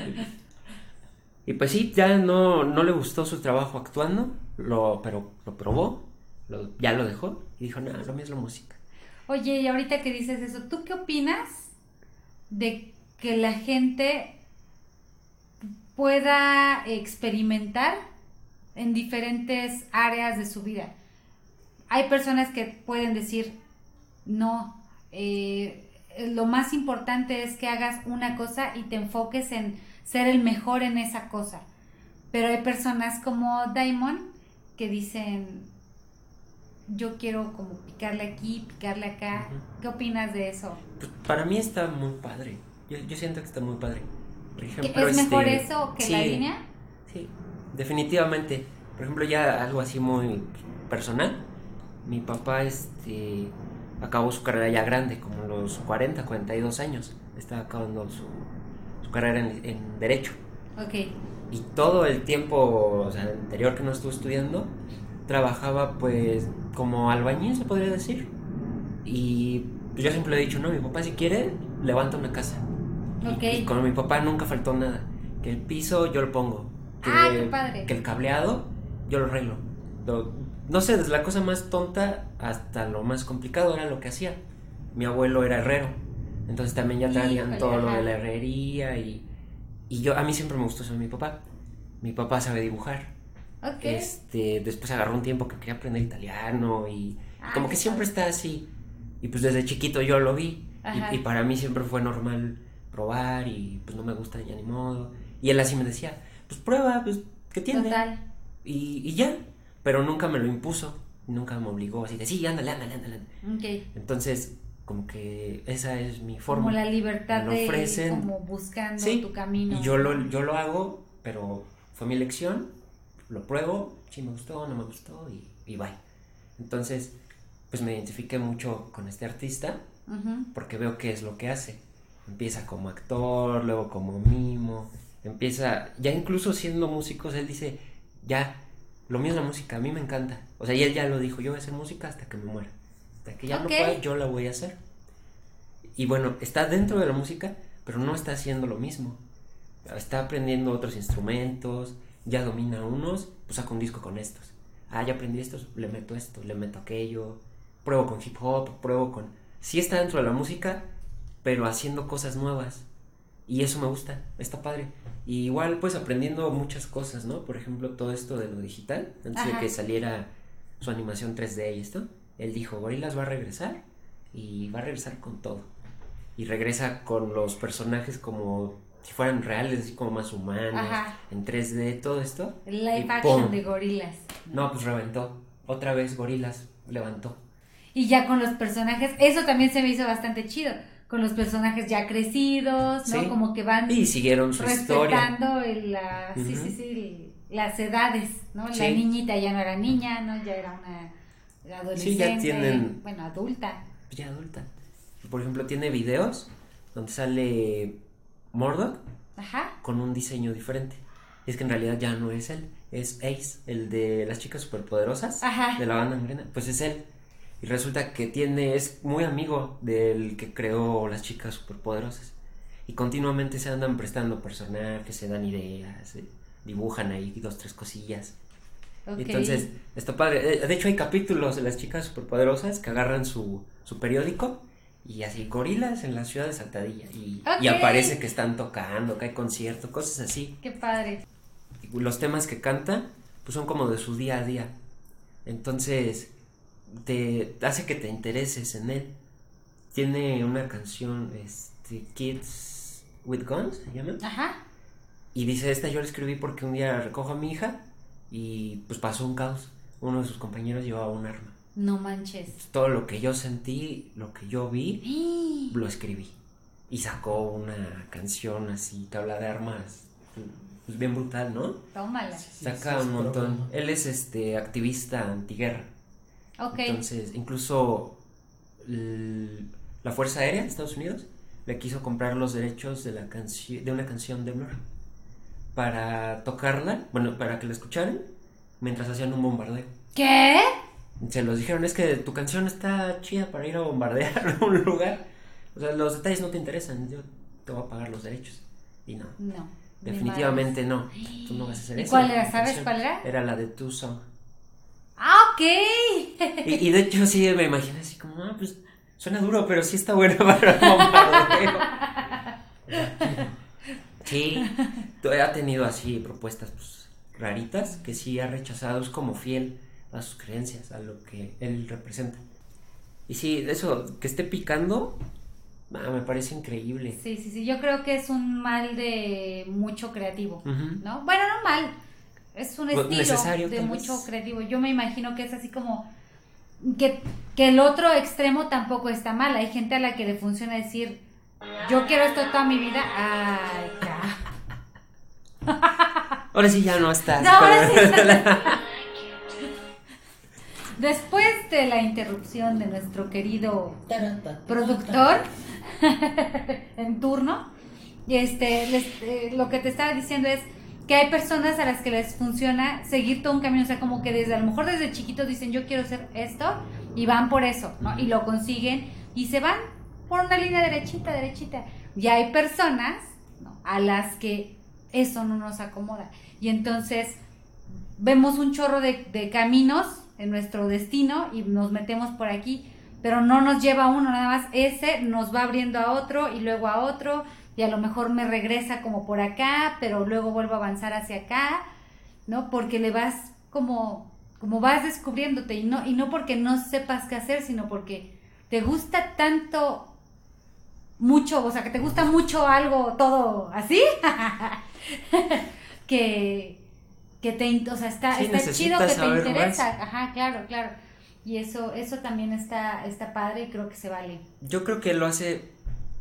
Y pues sí, ya no, no le gustó su trabajo actuando, lo, pero lo probó, lo- ya lo dejó y dijo, no, lo mío es la música. Oye, y ahorita que dices eso, ¿tú qué opinas de que la gente pueda experimentar en diferentes áreas de su vida? Hay personas que pueden decir, no, eh, lo más importante es que hagas una cosa y te enfoques en ser el mejor en esa cosa. Pero hay personas como Diamond que dicen, yo quiero como picarle aquí, picarle acá. ¿Qué opinas de eso? Pues, para mí está muy padre, yo, yo siento que está muy padre. Por ¿Que ejemplo, ¿Es mejor este, eso que la sí, línea? Sí, definitivamente. Por ejemplo, ya algo así muy personal. Mi papá este, acabó su carrera ya grande, como a los 40, 42 años. Estaba acabando su, su carrera en, en Derecho. Ok. Y todo el tiempo o sea, anterior que no estuve estudiando, trabajaba pues como albañil, se podría decir. Y pues, yo siempre le he dicho, no, mi papá si quiere, levanta una casa. Y- Ok. Y, con mi papá nunca faltó nada. Que el piso yo lo pongo. Que, Ah, qué padre. que el cableado yo lo arreglo. Lo- no sé, desde la cosa más tonta hasta lo más complicado era lo que hacía. Mi abuelo era herrero. Entonces también ya traían todo lo de la herrería y, y yo a mí siempre me gustó eso de mi papá. Mi papá sabe dibujar. Ok. Este, después agarró un tiempo que quería aprender italiano y Ah, como que siempre está así. Y pues desde chiquito yo lo vi. Y, y para mí siempre fue normal probar y pues no me gusta ya ni modo. Y él así me decía, pues prueba, pues ¿qué tiene? Total. Y, y ya. Pero nunca me lo impuso, nunca me obligó así de, sí, ándale, ándale, ándale. Ok. Entonces, como que esa es mi forma. Como la libertad Me lo de ofrecen. como buscando Sí, tu camino. Y yo lo, yo lo hago, pero fue mi elección, lo pruebo, si me gustó, no me gustó y, y bye. Entonces, pues me identifiqué mucho con este artista porque veo qué es lo que hace. Empieza como actor, luego como mimo, empieza, ya incluso siendo músicos, él dice, ya, lo mío es la música, a mí me encanta. O sea, y él ya lo dijo, yo voy a hacer música hasta que me muera. Hasta que ya no pueda, yo la voy a hacer. Y bueno, está dentro de la música, pero no está haciendo lo mismo. Está aprendiendo otros instrumentos, ya domina unos, pues saca un disco con estos. Ah, ya aprendí estos, le meto esto, le meto aquello. Pruebo con hip hop, pruebo con... Sí está dentro de la música, pero haciendo cosas nuevas. Y eso me gusta, está padre. Y igual pues aprendiendo muchas cosas, ¿no? Por ejemplo, todo esto de lo digital, antes Ajá. de que saliera su animación 3D y esto, él dijo, Gorilas va a regresar y va a regresar con todo. Y regresa con los personajes como si fueran reales, así como más humanos, Ajá. en 3D, todo esto. Live action ¡pum! de gorilas. No, pues reventó. Otra vez Gorilas levantó. Y ya con los personajes, eso también se me hizo bastante chido. Con los personajes ya crecidos, ¿no? Sí. Como que van Y siguieron su historia. respetando el, la- sí, sí, las edades, ¿no? La niñita ya no era niña, ¿no? Ya era una adolescente. Sí, ya tienen- Bueno, adulta. Ya adulta. Por ejemplo, tiene videos donde sale Mordok Ajá. con un diseño diferente. Es que en realidad ya no es él, es Ace, el de las chicas superpoderosas Ajá. de la banda Morena. Pues es él. Y resulta que tiene, es muy amigo del que creó las chicas superpoderosas. Y continuamente se andan prestando personajes, se dan ideas, eh, dibujan ahí dos, tres cosillas. Ok. Entonces, está padre. Eh, De hecho, hay capítulos de las chicas superpoderosas que agarran su, su periódico y así gorilas en la ciudad de Saltadilla. Y, y Ok. aparece que están tocando, que hay concierto, cosas así. Qué padre. Y los temas que canta, pues son como de su día a día. Entonces, te hace que te intereses en él. Tiene una canción, este, Kids with Guns, se llama. Ajá. Y dice, esta yo la escribí porque un día recojo a mi hija y pues pasó un caos. Uno de sus compañeros llevaba un arma. No manches. Todo lo que yo sentí, lo que yo vi, (gasps) lo escribí. Y sacó una canción así que habla de armas. Pues bien brutal, ¿no? Tómala. Saca sí, un montón. Él es este activista antiguerra. Entonces, incluso la Fuerza Aérea de Estados Unidos le quiso comprar los derechos de la de una canción de Blur para tocarla, bueno, para que la escucharan mientras hacían un bombardeo. ¿Qué? Se los dijeron, es que tu canción está chida para ir a bombardear (laughs) un lugar. O sea, los detalles no te interesan, yo te voy a pagar los derechos. Y no, No. ni definitivamente no. Tú no vas a hacer ¿Y eso. cuál era? ¿Sabes canción cuál era? Era la de Tu Song. Ah, ok. Y, y de hecho sí me imaginé así como, ah, pues suena duro, pero sí está bueno (laughs) para un bombardeo. Sí, ha tenido así propuestas pues, raritas que sí ha rechazado, es como fiel a sus creencias, a lo que él representa. Y sí, eso, que esté picando, ah, me parece increíble. Sí, sí, sí. Yo creo que es un mal de mucho creativo. ¿No? Bueno, no mal. Es un Pues, estilo necesario, de mucho vez. creativo. Yo me imagino que es así como que, que el otro extremo tampoco está mal. Hay gente a la que le funciona decir, yo quiero esto toda mi vida. Ay, ya. (laughs) Ahora sí ya no estás. No, ahora sí (laughs) Después de la interrupción de nuestro querido productor (laughs) en turno, este, les- eh, lo que te estaba diciendo es que hay personas a las que les funciona seguir todo un camino, o sea, como que desde a lo mejor desde chiquitos dicen yo quiero hacer esto y van por eso, ¿no? Y lo consiguen y se van por una línea derechita, derechita. Y hay personas a las que eso no nos acomoda. Y entonces vemos un chorro de, de caminos en nuestro destino y nos metemos por aquí, pero no nos lleva uno, nada más ese nos va abriendo a otro y luego a otro y a lo mejor me regresa como por acá, pero luego vuelvo a avanzar hacia acá, ¿no? Porque le vas como como vas descubriéndote y no y no porque no sepas qué hacer, sino porque te gusta tanto mucho, o sea, que te gusta mucho algo todo así (laughs) que que te, o sea, está, Sí, está chido que te interesa. Ajá, claro, claro. Y eso, eso también está, está padre y creo que se vale. Yo creo que lo hace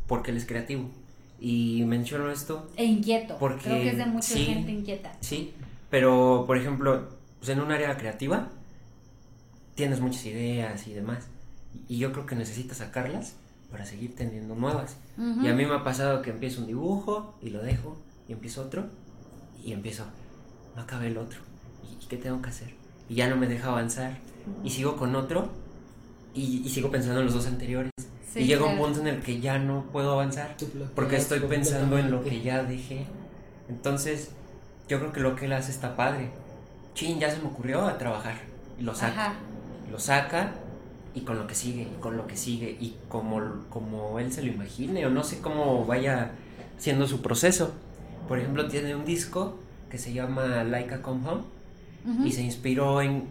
porque él es creativo. Y menciono esto, E inquieto. Porque creo que es de mucha sí. gente inquieta. sí, pero por ejemplo, pues en un área creativa tienes muchas ideas y demás. Y yo creo que necesitas sacarlas para seguir teniendo nuevas. Ujú. Y a mí me ha pasado que empiezo un dibujo y lo dejo, y empiezo otro, y empiezo, no acabé el otro. ¿Y qué tengo que hacer? Y ya no me deja avanzar. Y sigo con otro, y, y sigo pensando en los dos anteriores. Sí, y llega un claro. punto en el que ya no puedo avanzar, porque estoy pensando en lo que ya dejé. Entonces, yo creo que lo que él hace está padre. Chin, ya se me ocurrió a trabajar. Y lo saca Ajá. lo saca y con lo que sigue, y con lo que sigue, y como, como él se lo imagine, o no sé cómo vaya siendo su proceso. Por ejemplo, tiene un disco que se llama Laika Come Home Ujú. y se inspiró en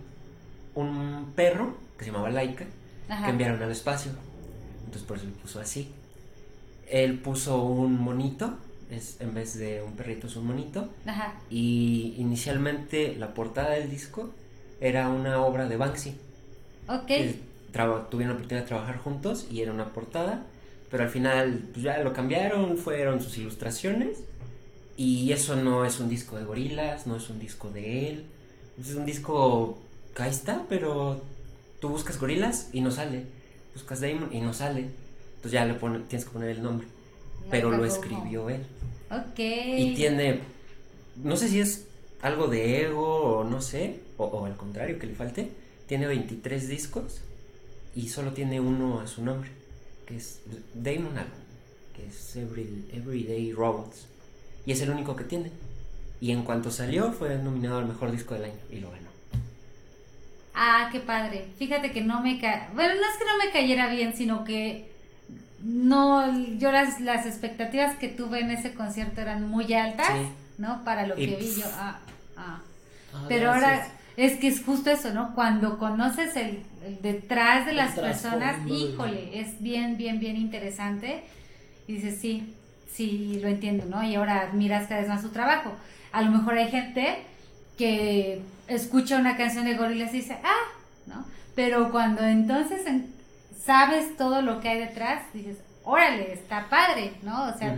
un perro que se llamaba Laika Ajá. que enviaron al espacio. Entonces por eso lo puso así. Él puso un monito, es, en vez de un perrito es un monito, Ajá. y inicialmente la portada del disco era una obra de Banksy. Ok. tuvieron la oportunidad de trabajar juntos y era una portada, pero al final pues, ya lo cambiaron, fueron sus ilustraciones y eso no es un disco de gorilas, no es un disco de él, es un disco que ahí está, pero tú buscas gorilas y no sale, buscas Damon y no sale, entonces ya le pone- tienes que poner el nombre, pero lo escribió él Ok. y tiene, no sé si es algo de ego o no sé, o, o al contrario que le falte, tiene 23 discos y solo tiene uno a su nombre, que es Damon algo, que es Every, Everyday Robots, y es el único que tiene. Y en cuanto salió fue nominado al mejor disco del año y lo ganó. Ah, qué padre. Fíjate que no me ca... Bueno, no es que no me cayera bien, sino que no, yo las, las expectativas que tuve en ese concierto eran muy altas, Sí. ¿no? Para lo Y que vi yo. Ah, ah. Ah, Pero ahora es que es justo eso, ¿no? Cuando conoces el, el detrás de El las personas, híjole, es bien, bien, bien interesante. Y dices, sí, sí, lo entiendo, ¿no? Y ahora admiras cada vez más su trabajo. A lo mejor hay gente que escucha una canción de Gorillaz y dice, ah, ¿no? Pero cuando entonces en- sabes todo lo que hay detrás, dices, órale, está padre, ¿no? O sea,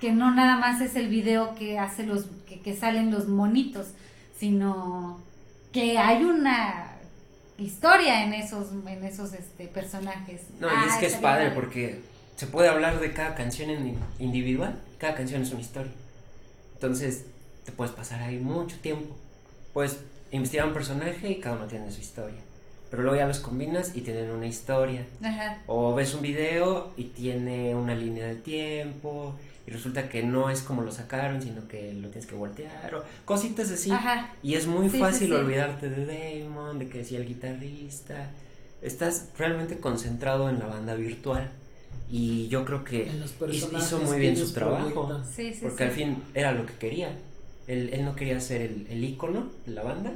que no nada más es el video que hace los que, que salen los monitos, sino que hay una historia en esos en esos este personajes. No, y Ah, es que es bien padre porque se puede hablar de cada canción en individual, cada canción es una historia. Entonces te puedes pasar ahí mucho tiempo. Puedes investigar un personaje y cada uno tiene su historia. Pero luego ya los combinas y tienen una historia. Ajá. O ves un video y tiene una línea del tiempo y resulta que no es como lo sacaron, sino que lo tienes que voltear o cositas así. Ajá. Y es muy Sí, fácil sí. olvidarte de Damon, de que decía el guitarrista. Estás realmente concentrado en la banda virtual. Y yo creo que hizo muy bien su trabajo. Sí, sí, Porque sí. al fin era lo que quería. Él, él no quería ser el, el ícono de la banda.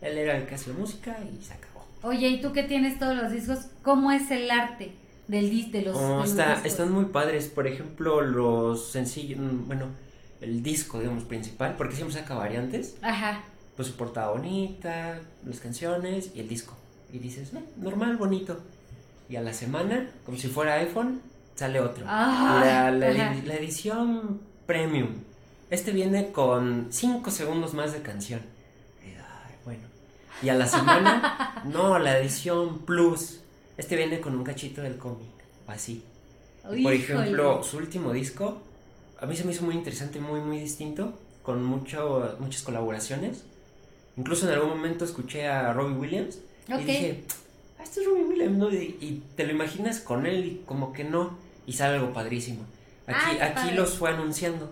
Él era el que hacía música y se acabó. Oye, ¿y tú que tienes todos los discos? ¿Cómo es el arte del dis de los, Oh, de los está- discos? están muy padres. Por ejemplo, los sencillos, mm, bueno, el disco, digamos, principal, porque siempre saca variantes. Ajá. Pues su portada bonita, las canciones y el disco. Y dices, "Eh, normal, bonito. Y a la semana, como si fuera iPhone, sale otro. Ah, la, la edición premium. Este viene con 5 segundos más de canción. Y, ay, bueno. Y a la semana, (laughs) no, la edición plus. Este viene con un cachito del cómic. Así. Y, por Híjole. ejemplo, su último disco, a mí se me hizo muy interesante, muy, muy distinto, con mucho, muchas colaboraciones. Incluso en algún momento escuché a Robbie Williams Ok. y dije, ah, este es Robbie Williams, ¿no? Y, y te lo imaginas con él y como que no, y sale algo padrísimo. Aquí, Ay, qué aquí padre. los fue anunciando,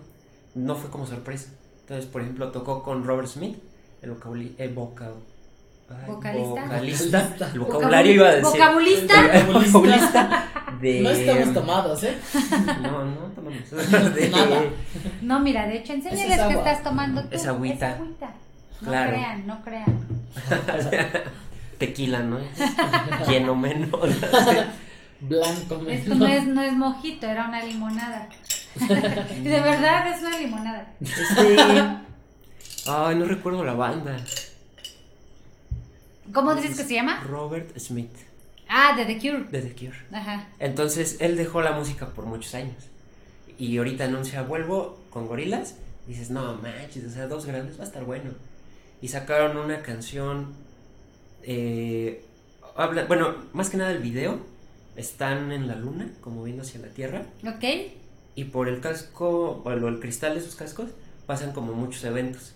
no fue como sorpresa. Entonces, por ejemplo, tocó con Robert Smith, el vocabuli- eh, vocal- ay, ¿Vocalista? vocalista, el Vocabu- vocabulario iba a decir. ¿Vocabulista? El vocabulista (laughs) de... No estamos tomados, ¿eh? (laughs) No, no tomamos. De- (laughs) Nada. No, mira, de hecho, enséñales es que estás tomando tú. Es agüita. Es agüita. No Claro. crean, no crean. Tequila, ¿no? Lleno menos. Blanco, Esto no es, (laughs) no es mojito, era una limonada. Y (laughs) de verdad es una limonada. Este... (laughs) Ay, no recuerdo la banda. ¿Cómo dices que se llama? Robert Smith, Ah, de The Cure. de The Cure. Ajá. Entonces, él dejó la música por muchos años. Y ahorita anuncia, vuelvo con gorilas. Dices, no manches, o sea, dos grandes va a estar bueno. Y sacaron una canción. eh, habla, bueno, más que nada el video. Están en la luna, como viendo hacia la tierra. ¿Ok? Y por el casco, o el, cristal de sus cascos, pasan como muchos eventos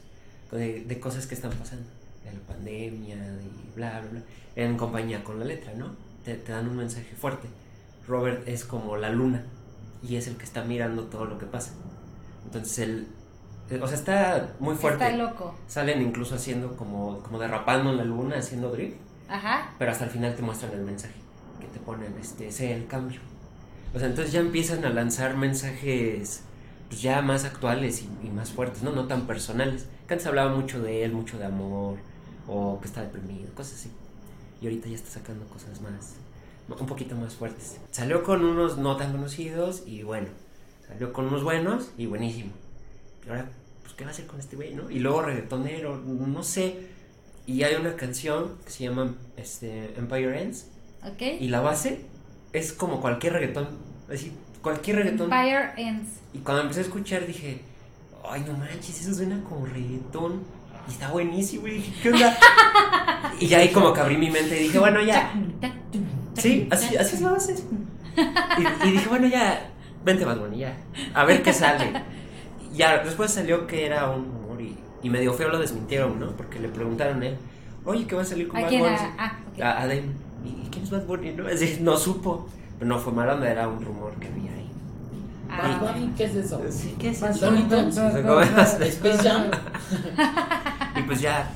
de, de cosas que están pasando. De la pandemia, y bla, bla, bla. En compañía con la letra, ¿no? Te, te dan un mensaje fuerte. Robert es como la luna y es el que está mirando todo lo que pasa. Entonces él, eh, o sea, está muy fuerte. Está loco. Salen incluso haciendo como, como derrapando en la luna, haciendo drift, Ajá. pero hasta el final te muestran el mensaje que te ponen, este, ese el cambio. O sea, entonces ya empiezan a lanzar mensajes pues ya más actuales y, y más fuertes, ¿no? No tan personales. Que antes hablaba mucho de él, mucho de amor, o que está deprimido, cosas así. Y ahorita ya está sacando cosas más, un poquito más fuertes. Salió con unos no tan conocidos y bueno, salió con unos buenos y buenísimo. Y ahora, pues, ¿qué va a hacer con este güey, no? Y luego reggaetonero, no sé. Y hay una canción que se llama este, Empire Ends Y la base es como cualquier reggaetón. Así, cualquier reggaetón. Empire Ends. Y cuando empecé a escuchar dije, ay, no manches, eso suena como reggaetón. Y está buenísimo. Y dije, ¿qué onda? y ya ahí como que abrí mi mente y dije, bueno, ya. Sí, así, así es la base. Y, y dije, bueno, ya, vente Bad Bunny, ya. A ver qué sale. Y Ya, después salió que era un rumor y, y medio feo lo desmintieron, ¿no? Porque le preguntaron a él, oye, ¿qué va a salir con ¿A Bad? Bunny? Ah. A, a Damon. ¿Y quién es Bad Bunny? No, Así, no supo. Pero no fue mala onda, era un rumor que había ahí. Ah, Bad Bunny, ¿qué es eso? Sí, ¿qué es Bad eso? Space Jam. (laughs) Y pues ya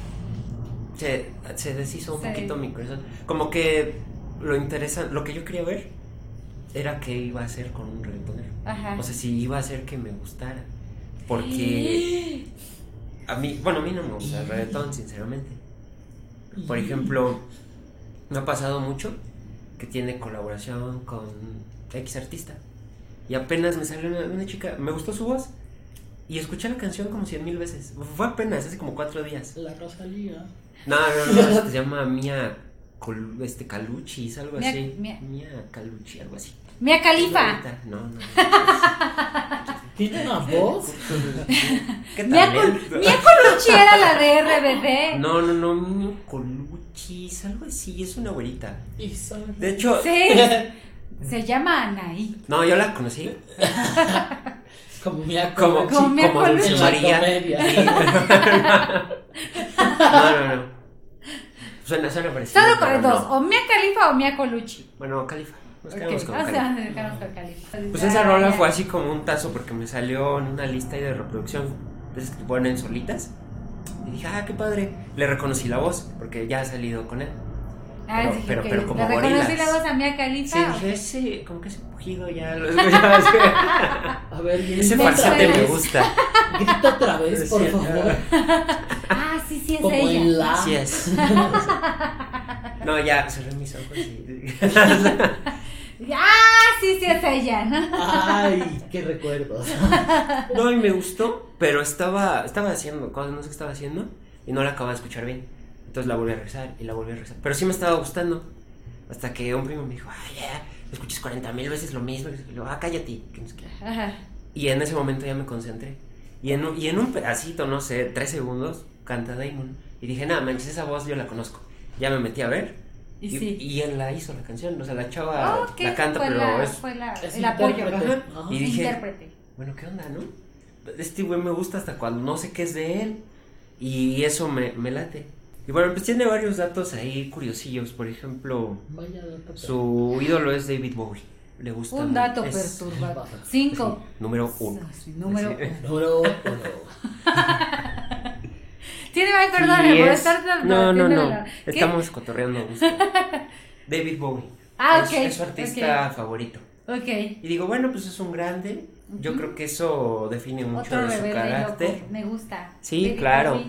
se, se deshizo un Sí. poquito mi corazón. Como que lo interesa, lo que yo quería ver era qué iba a hacer con un reggaetonero. Ajá. O sea, si iba a hacer que me gustara. Porque (gasps) a mí, bueno, a mí no me gusta el reggaetón, sinceramente. Por ejemplo, me ha pasado mucho que tiene colaboración con X artista. Y apenas me salió una, una chica, me gustó su voz. Y escuché la canción como cien mil veces. Fue apenas, hace como cuatro días. La Rosalía. No, no, no, (laughs) se llama Mia Col- este, Caluchis, algo Mia- así. Mia- Mia Caluchi, algo así. Mia. Ahorita, No, no. (laughs) ¿Tiene una voz? (laughs) ¿Qué Mia, Col- talento? Mia Colucci era la de RBD. No, no, no, Mia Coluchis, algo así, es una abuelita. De hecho, Sí. (laughs) Se llama Anaí. no, yo la conocí (laughs) Como como. Como Dulce María. comedia. Sí, pero- (laughs) no, no, no. Suena, suena parecido. Solo pero con dos, no. o Mia Khalifa o Mia Colucci. Bueno, Califa. Nos Ok, quedamos con o sea, Califa. nos quedamos con Khalifa. Pues esa rola fue así como un tazo porque me salió en una lista ahí de reproducción de esas que ponen solitas. Dije, ah, qué padre. Le reconocí la voz porque ya ha salido con él. Ah, pero- dije pero- que pero como le reconocí la voz a Mia Khalifa. Sí, dije, ese, como que ese pujido ya lo (laughs) escuchaba. A ver, Ese falsete me gusta. Grita otra vez, por Sí. favor. Ah, sí, sí, es Como ella. en la. Así es. (laughs) No, ya, cerré mis ojos y... (laughs) Ah, sí, sí, es ella, ¿no? Ay, qué recuerdos. No, y me gustó, pero estaba, estaba haciendo cosas, no sé qué estaba haciendo, y no la acababa de escuchar bien. Entonces la volví a rezar y la volví a rezar. Pero sí me estaba gustando. Hasta que un primo me dijo, ay, ya, escuchas 40 mil veces lo mismo. Y yo, ah, cállate. Y en ese momento ya me concentré. Y en, un- y en un pedacito, no sé, tres segundos, canta Damon. Y dije, nada, manches, esa voz yo la conozco. Ya me metí a ver. Y Y, sí. y él la hizo la canción. O sea, la chava Ok, la canta, fue pero la, es. fue la- el apoyo. Ajá. Y dije, Intérprete. bueno, ¿qué onda, no? Este güey me gusta hasta cuando no sé qué es de él. Y eso me, me late. Y bueno, pues tiene varios datos ahí curiosillos. Por ejemplo, Vaya dato. su ídolo es David Bowie. Le gusta. Un dato es perturbador. Cinco. Número uno. Sí, número Sí. Número uno. (laughs) Tiene, ay, perdón, Sí, por es- estar No, no, no. Estamos cotorreando a gusto. (laughs) David Bowie. Ah, es, ok, es su artista favorito. Ok. Y digo, bueno, pues es un grande. Yo creo que eso define mucho Otro de su carácter. loco. Me gusta. Sí, claro.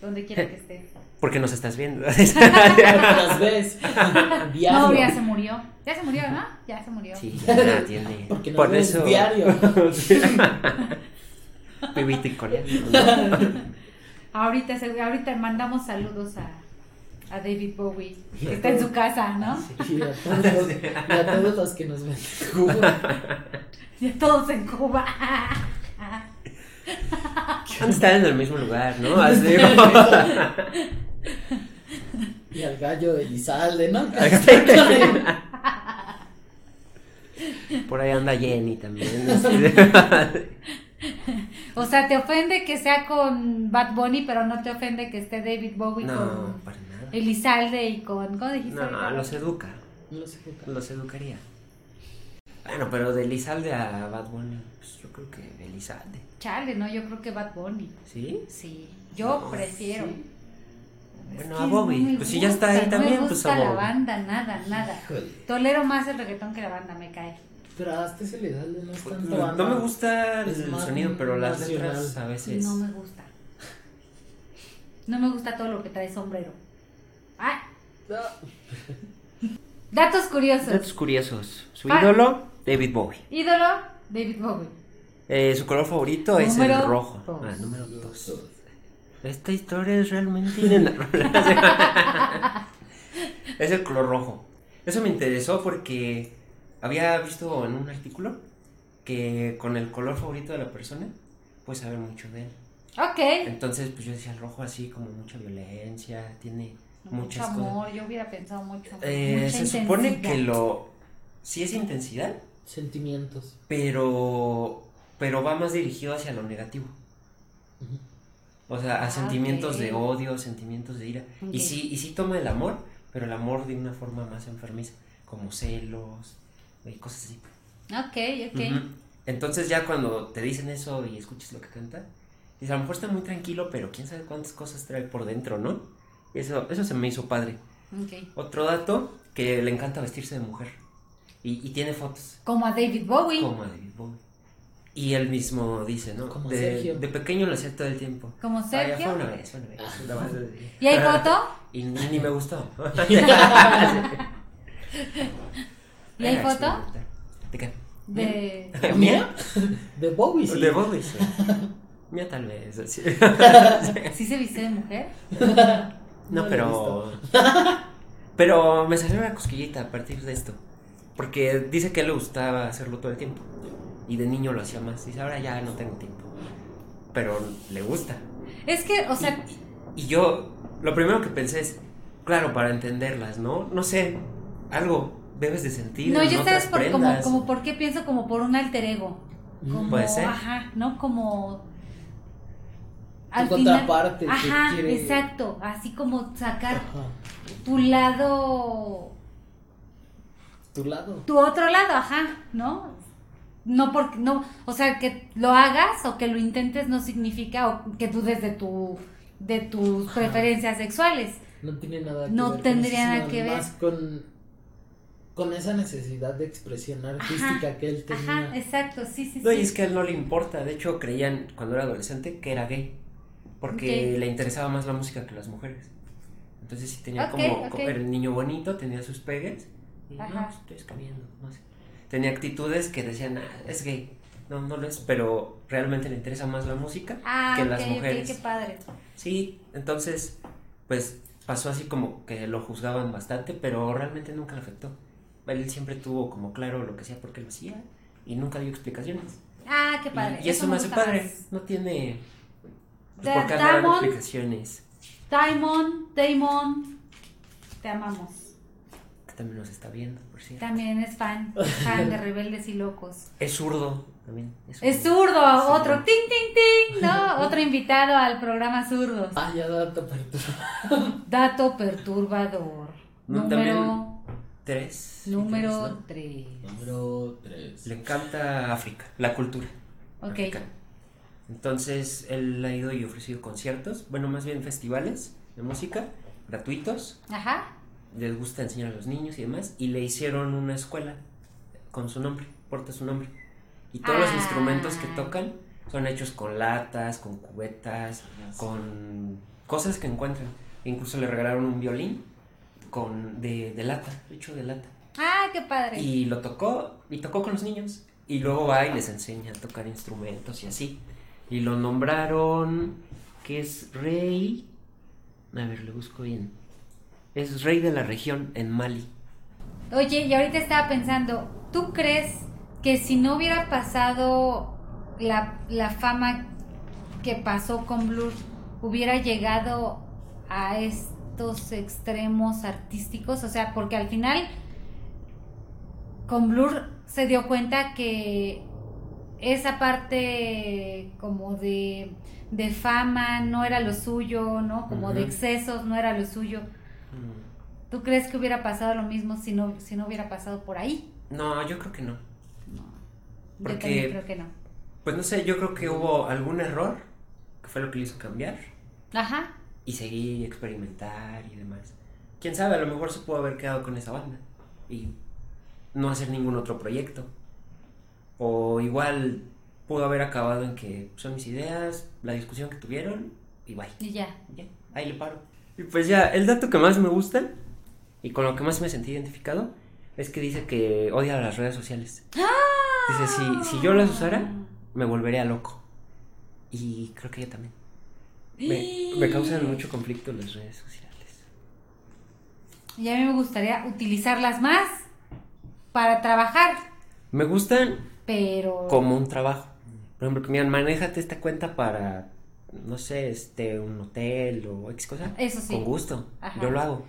Donde quiera que esté. (laughs) Porque nos estás viendo. (laughs) (laughs) Las ves. Diario. No, ya se murió. Ya se murió, ¿no? Ya se murió. Sí, ya tiene. Porque nos Por ves eso. diario. Viviste coreano. Ahorita, se- ahorita mandamos saludos a, a David Bowie, que está en su casa, ¿no? Y a todos los, y a todos los que nos ven en Cuba. (laughs) Y todos en Cuba. Han estado en el mismo lugar, ¿no? (laughs) Así. (laughs) Y al gallo de Lizalde, ¿no? Por ahí anda Jenny también. O sea, te ofende que sea con Bad Bunny, pero no te ofende que esté David Bowie No, con para. Elizalde y con. ¿Cómo dijiste? No, ahorita? los educa. No qué tal. Los educaría. Bueno, pero de Elizalde a Bad Bunny, pues yo creo que Elizalde. Chale, no, yo creo que Bad Bunny. ¿Sí? Sí, yo No, prefiero. sí. Es Bueno, que a Bobby. no Pues si ya está ahí gusta, también, no me pues gusta a la Bobby. banda, nada, nada. Híjole. Tolero más el reggaetón que la banda, me cae. Pero hasta ese Lizalde no es tanto No, banda. me gusta Es el sonido, pero las letras a veces. No me gusta. No me gusta todo lo que trae sombrero. Ah, datos curiosos. Datos curiosos. Su Ah. ídolo, David Bowie. Ídolo, David Bowie. Eh, su color favorito es el rojo. dos. Ah, número 2. Esta historia es realmente (laughs) es el color rojo. Eso me interesó porque había visto en un artículo que con el color favorito de la persona puedes saber mucho de él. Ok. Entonces, pues yo decía el rojo así como mucha violencia, tiene Mucho cosas. amor, yo hubiera pensado mucho. Eh, mucha se supone que lo sí es intensidad, Sentimientos. pero pero va más dirigido hacia lo negativo. O sea, a Ah, sentimientos de odio, sentimientos de ira. Y sí, y sí toma el amor, pero el amor de una forma más enfermiza, como celos y cosas así. Ok, ok. Entonces ya cuando te dicen eso y escuchas lo que canta, dices, a lo mejor está muy tranquilo, pero quién sabe cuántas cosas trae por dentro, ¿no? Eso, eso se me hizo padre. ok. Otro dato, que le encanta vestirse de mujer. Y, y tiene fotos, Como a David Bowie. como a David Bowie. Y él mismo dice, ¿no? Como de, Sergio. de pequeño lo hacía todo el tiempo. Como Ah, ya Sergio. fue una vez, fue una vez. una vez. ¿Y hay foto? Y ni, ni me gustó. (laughs) ¿Y hay foto? ¿De qué? De. ¿Mía? De Bowie, sí. De Bowie, sí. Mía tal vez. sí. ¿Sí se viste de mujer? (laughs) No, pero. (laughs) Pero me salió una cosquillita a partir de esto. Porque dice que le gustaba hacerlo todo el tiempo. Y de niño lo hacía más. Dice, ahora ya no tengo tiempo. Pero le gusta. Es que, o sea, Y yo, lo primero que pensé es, claro, para entenderlas, ¿no? No sé, algo debes de sentir. no, yo sabes por, como, como por qué pienso como por un alter ego. Como, puede ser. Ajá, ¿no? Como. Tu contraparte que Ajá, quiere- exacto. Así como sacar Ajá. tu lado, Tu lado. tu otro lado, ajá, ¿no? No porque, no, o sea, que lo hagas o que lo intentes no significa o que dudes de tu, de tus Ajá. preferencias sexuales. No tiene nada que No ver. tendría eso, nada que ver. Más con, con esa necesidad de expresión artística que él tenía. Ajá, exacto, sí, sí, No, y es que a él no le importa. De hecho, creían cuando era adolescente que era gay. Porque Ok. le interesaba más la música que las mujeres. Entonces, sí tenía Ok, como. ok. Era el niño bonito, tenía sus pegues. Y no, Ajá. pues, estoy escribiendo, no sé. Tenía actitudes que decían, ah, es gay. No, no lo es, pero realmente le interesa más la música Ah, que las mujeres. qué padre. Sí, entonces, pues pasó así como que lo juzgaban bastante, pero realmente nunca le afectó. Él siempre tuvo como claro lo que hacía, por qué lo hacía, y nunca dio explicaciones. Ah, qué padre. Y, y eso, me hace padre. más. No tiene. Pues, ¿Por Damon. explicaciones? Damon, Damon, te amamos. Que también nos está viendo, por cierto. También es fan, fan de Rebeldes y Locos. Es zurdo también. Es zurdo, otro ting, ting, ting, ¿no? (laughs) Otro invitado al programa Zurdos. Ah, ya dato perturbador. Dato perturbador. No, Número, Tres. sí, número tres, 3. Número 3. ¿no? Le encanta África, la cultura. Ok. africana. Entonces, él ha ido y ofrecido conciertos, bueno, más bien festivales de música gratuitos. Ajá. Les gusta enseñar a los niños y demás. Y le hicieron una escuela con su nombre, porta su nombre. Y todos los Ah. instrumentos que tocan son hechos con latas, con cubetas, con cosas que encuentran. Incluso le regalaron un violín con de, de lata, hecho de lata. Ah, qué padre. Y lo tocó, y tocó con los niños. Y luego va y les enseña a tocar instrumentos y así. Y lo nombraron, que es rey. A ver, le busco bien. Es rey de la región en Mali. Oye, y ahorita estaba pensando, ¿tú crees que si no hubiera pasado la, la fama que pasó con Blur, hubiera llegado a estos extremos artísticos? O sea, porque al final con Blur se dio cuenta que esa parte como de, de fama no era lo suyo, ¿no? Como de excesos no era lo suyo. Mm, ¿Tú crees que hubiera pasado lo mismo si no, si no hubiera pasado por ahí? No, yo creo que no. No. Porque- Yo también creo que no. Pues no sé, yo creo que hubo algún error, que fue lo que le hizo cambiar, Ajá. y seguir experimentar y demás. Quién sabe, a lo mejor se pudo haber quedado con esa banda y no hacer ningún otro proyecto. O igual pudo haber acabado en que son mis ideas, la discusión que tuvieron y bye. Y ya. Ya, ahí le paro. Y pues ya, el dato que más me gusta y con lo que más me sentí identificado es que dice que odia las redes sociales. Dice, si, si yo las usara, me volvería loco. Y creo que ella también. Me, me causan mucho conflicto las redes sociales. Y a mí me gustaría utilizarlas más para trabajar, Me gustan pero... como un trabajo. Por ejemplo, que me digan, manéjate esta cuenta para, no sé, este, un hotel o X cosa. Eso sí. Con gusto. Ajá. Yo lo hago.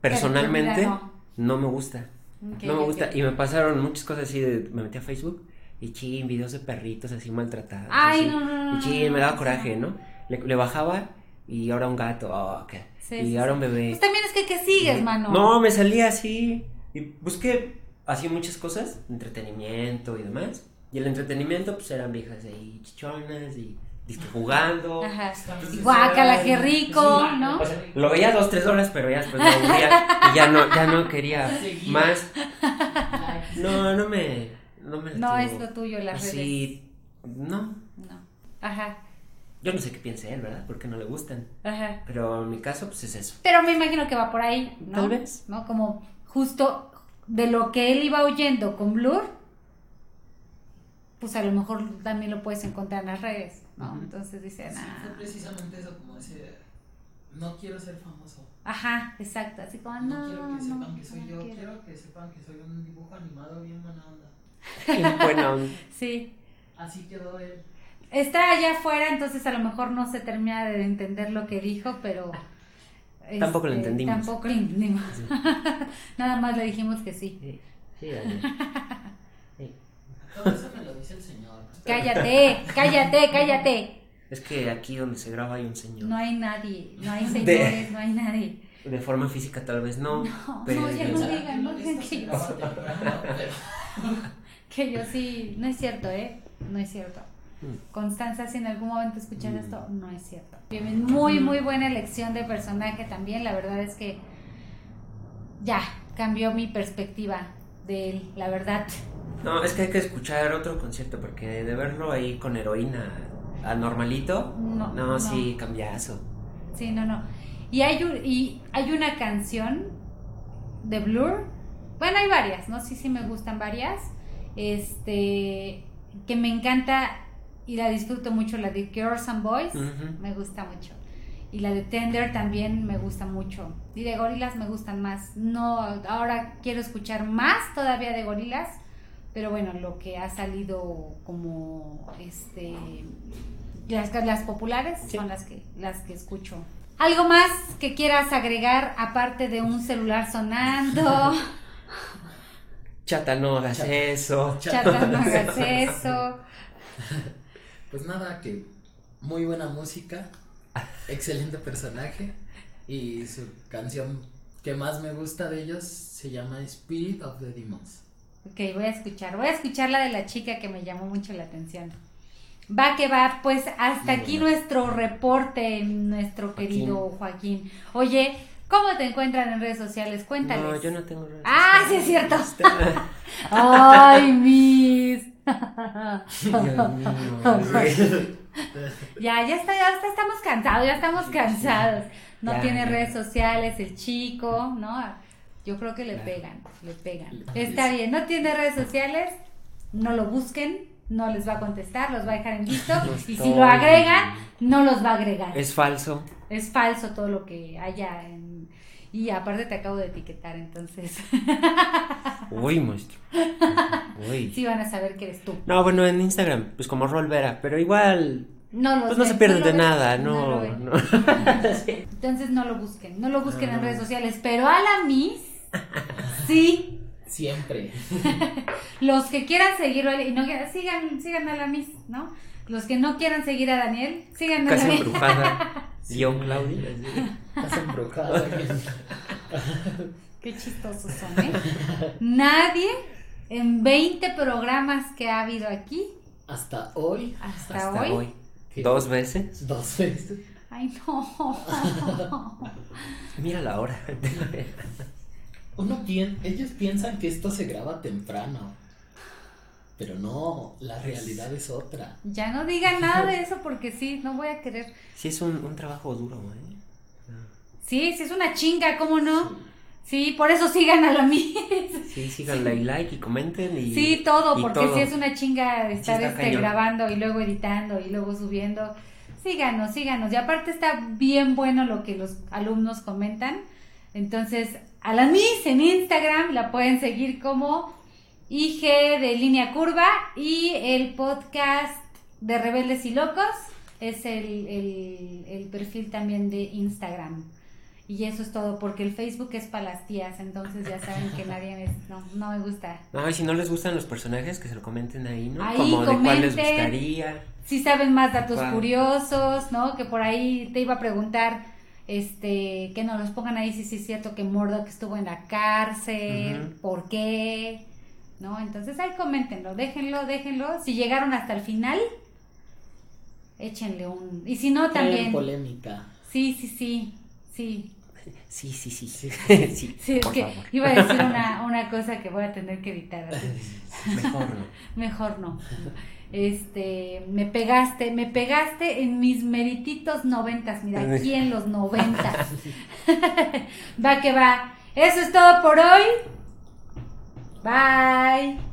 Personalmente, no. no. me gusta. No me gusta. Y me pasaron muchas cosas así. De, me metí a Facebook y chin, videos de perritos así maltratados. Ay, así. no, no, no, Y chin, me daba coraje, no. Le, le bajaba y ahora un gato. Oh. Sí, y sí, ahora sí. un bebé. Pues también es que, ¿qué sigues, mano? No, me salía así. Y busqué así muchas cosas, entretenimiento y demás. Y el entretenimiento, pues eran viejas ahí chichonas y disque jugando. (laughs) Ajá. Y guácala, qué rico, sí, ¿no? O sea, lo veía dos, tres horas, pero ya después me aburría y ya no, ya no quería Seguía. más. No, no me. No, me No es lo tuyo, las redes. Así, no. No. Ajá, Yo no sé qué piense él, ¿verdad? Porque no le gustan. ajá. Pero en mi caso, pues es eso. Pero me imagino que va por ahí, ¿no? Tal vez. ¿No? Como justo de lo que él iba oyendo con Blur, pues a lo mejor también lo puedes encontrar en las redes, ¿no? Entonces dice, Sí, fue precisamente eso, como ese. No quiero ser famoso. Ajá, exacto, así como, No, no, quiero que sepan no, que soy no yo. quiero". Quiero que sepan que soy un dibujo animado bien buena onda. (laughs) Y bueno, Sí. Así quedó él. Está allá afuera, entonces a lo mejor no se termina de entender lo que dijo, pero... Tampoco lo este, entendimos. Tampoco lo entendimos. (laughs) Nada más le dijimos que sí. sí, sí, Daniel. (laughs) Sí. Todo eso me lo dice el señor. Cállate, cállate, cállate. Es que aquí donde se graba hay un señor. No hay nadie, no hay señores, no hay nadie. De forma física tal vez no. No, pero no, ya no digan, no digan que yo, pero- (laughs) que yo sí, no es cierto, ¿eh? No es cierto. Mm. Constanza, si en algún momento escuchas Mm. esto, no es cierto. Muy, muy buena elección de personaje también. La verdad es que ya cambió mi perspectiva de él, la verdad. No, es que hay que escuchar otro concierto porque de verlo ahí con heroína anormalito, No, no, no. sí, cambiazo. Sí, no, no. Y hay, un- y hay una canción de Blur. Bueno, hay varias, ¿no? Sí, sí me gustan varias. Este, que me encanta y la disfruto mucho, la de Girls and Boys. Me gusta mucho. Y la de Tender también me gusta mucho. Y de Gorilas me gustan más. No, ahora quiero escuchar más todavía de Gorilas. Pero bueno, lo que ha salido como este las, las populares Sí. son las que las que escucho. ¿Algo más que quieras agregar aparte de un celular sonando? (laughs) Chata, no hagas Chata. eso. Chata, no hagas (laughs) eso. Pues nada, que muy buena música, excelente personaje y su canción que más me gusta de ellos se llama Spirit of the Demons. Ok, voy a escuchar. Voy a escuchar la de la chica que me llamó mucho la atención. Va que va, pues hasta Muy aquí buena. nuestro reporte, nuestro querido Joaquín. Oye, ¿cómo te encuentran en redes sociales? Cuéntales. No, yo no tengo redes Ah, sí sociales. es cierto. (laughs) Ay, Miss. (laughs) Ya, ya está, ya está, estamos cansados, ya estamos cansados. No Ya, tiene ya. redes sociales, el chico, ¿no? Yo creo que le pegan, le pegan. Está bien, no tiene redes sociales, no lo busquen, no les va a contestar, los va a dejar en visto. (laughs) Y si lo agregan, no los va a agregar. Es falso. Es falso todo lo que haya en... Y aparte te acabo de etiquetar, entonces Uy, maestro. Uy. sí van a saber que eres tú. No, bueno, en Instagram, pues como Rol Vera, pero igual, No pues no ven, se pierden de ven, nada, no. (laughs) Entonces no lo busquen, no lo busquen en redes sociales, pero a la Miss, sí, Siempre. (laughs) los que quieran seguirlo y no quieran- sigan, sigan a la Miss, ¿no? Los que no quieran seguir a Daniel, sigan a la Casa Miss. (laughs) Guión Claudia. Estás embrujado. (laughs) Qué chistosos son, ¿eh? Nadie en 20 programas que ha habido aquí Hasta hoy, hasta, Hasta hoy. hoy. Dos veces. dos veces. Ay, no. (laughs) Mira la hora. Uno pien- ellos piensan que esto se graba temprano. Pero no, la realidad es otra. Ya no digan nada de eso porque sí, no voy a querer. Sí, es un, un trabajo duro, ¿eh? Sí, sí es una chinga, ¿cómo no? Sí, por eso sigan a la (laughs) Miss. Sí, síganla y like y comenten y... Sí, todo, y porque todo. si es una chinga estar este, grabando y luego editando y luego subiendo. Síganos, síganos. Y aparte está bien bueno lo que los alumnos comentan. Entonces, a la Miss en Instagram la pueden seguir como IG de línea curva y el podcast de Rebeldes y Locos es el, el- el perfil también de Instagram. Y eso es todo, porque el Facebook es para las tías, entonces ya saben que nadie me, no, no me gusta. No, y si no les gustan los personajes, que se lo comenten ahí, ¿no? Ahí, Como de cuál les gustaría. Si saben más datos Guau. curiosos, ¿no? Que por ahí te iba a preguntar, este, que nos los pongan ahí si sí es cierto que Murdoch estuvo en la cárcel, Ujú. por qué, ¿no? Entonces ahí coméntenlo, déjenlo, déjenlo. Si llegaron hasta el final, échenle un... Y si no, también... polémica. Sí, sí, sí, sí. Sí, sí, sí. Sí. (laughs) sí, Sí, es que favor. iba a decir una, una cosa que voy a tener que editar. así. (laughs) Mejor no. Mejor no. Este, me pegaste, me pegaste en mis merititos noventas, mira, aquí en los noventas. (laughs) va que va. Eso es todo por hoy. Bye.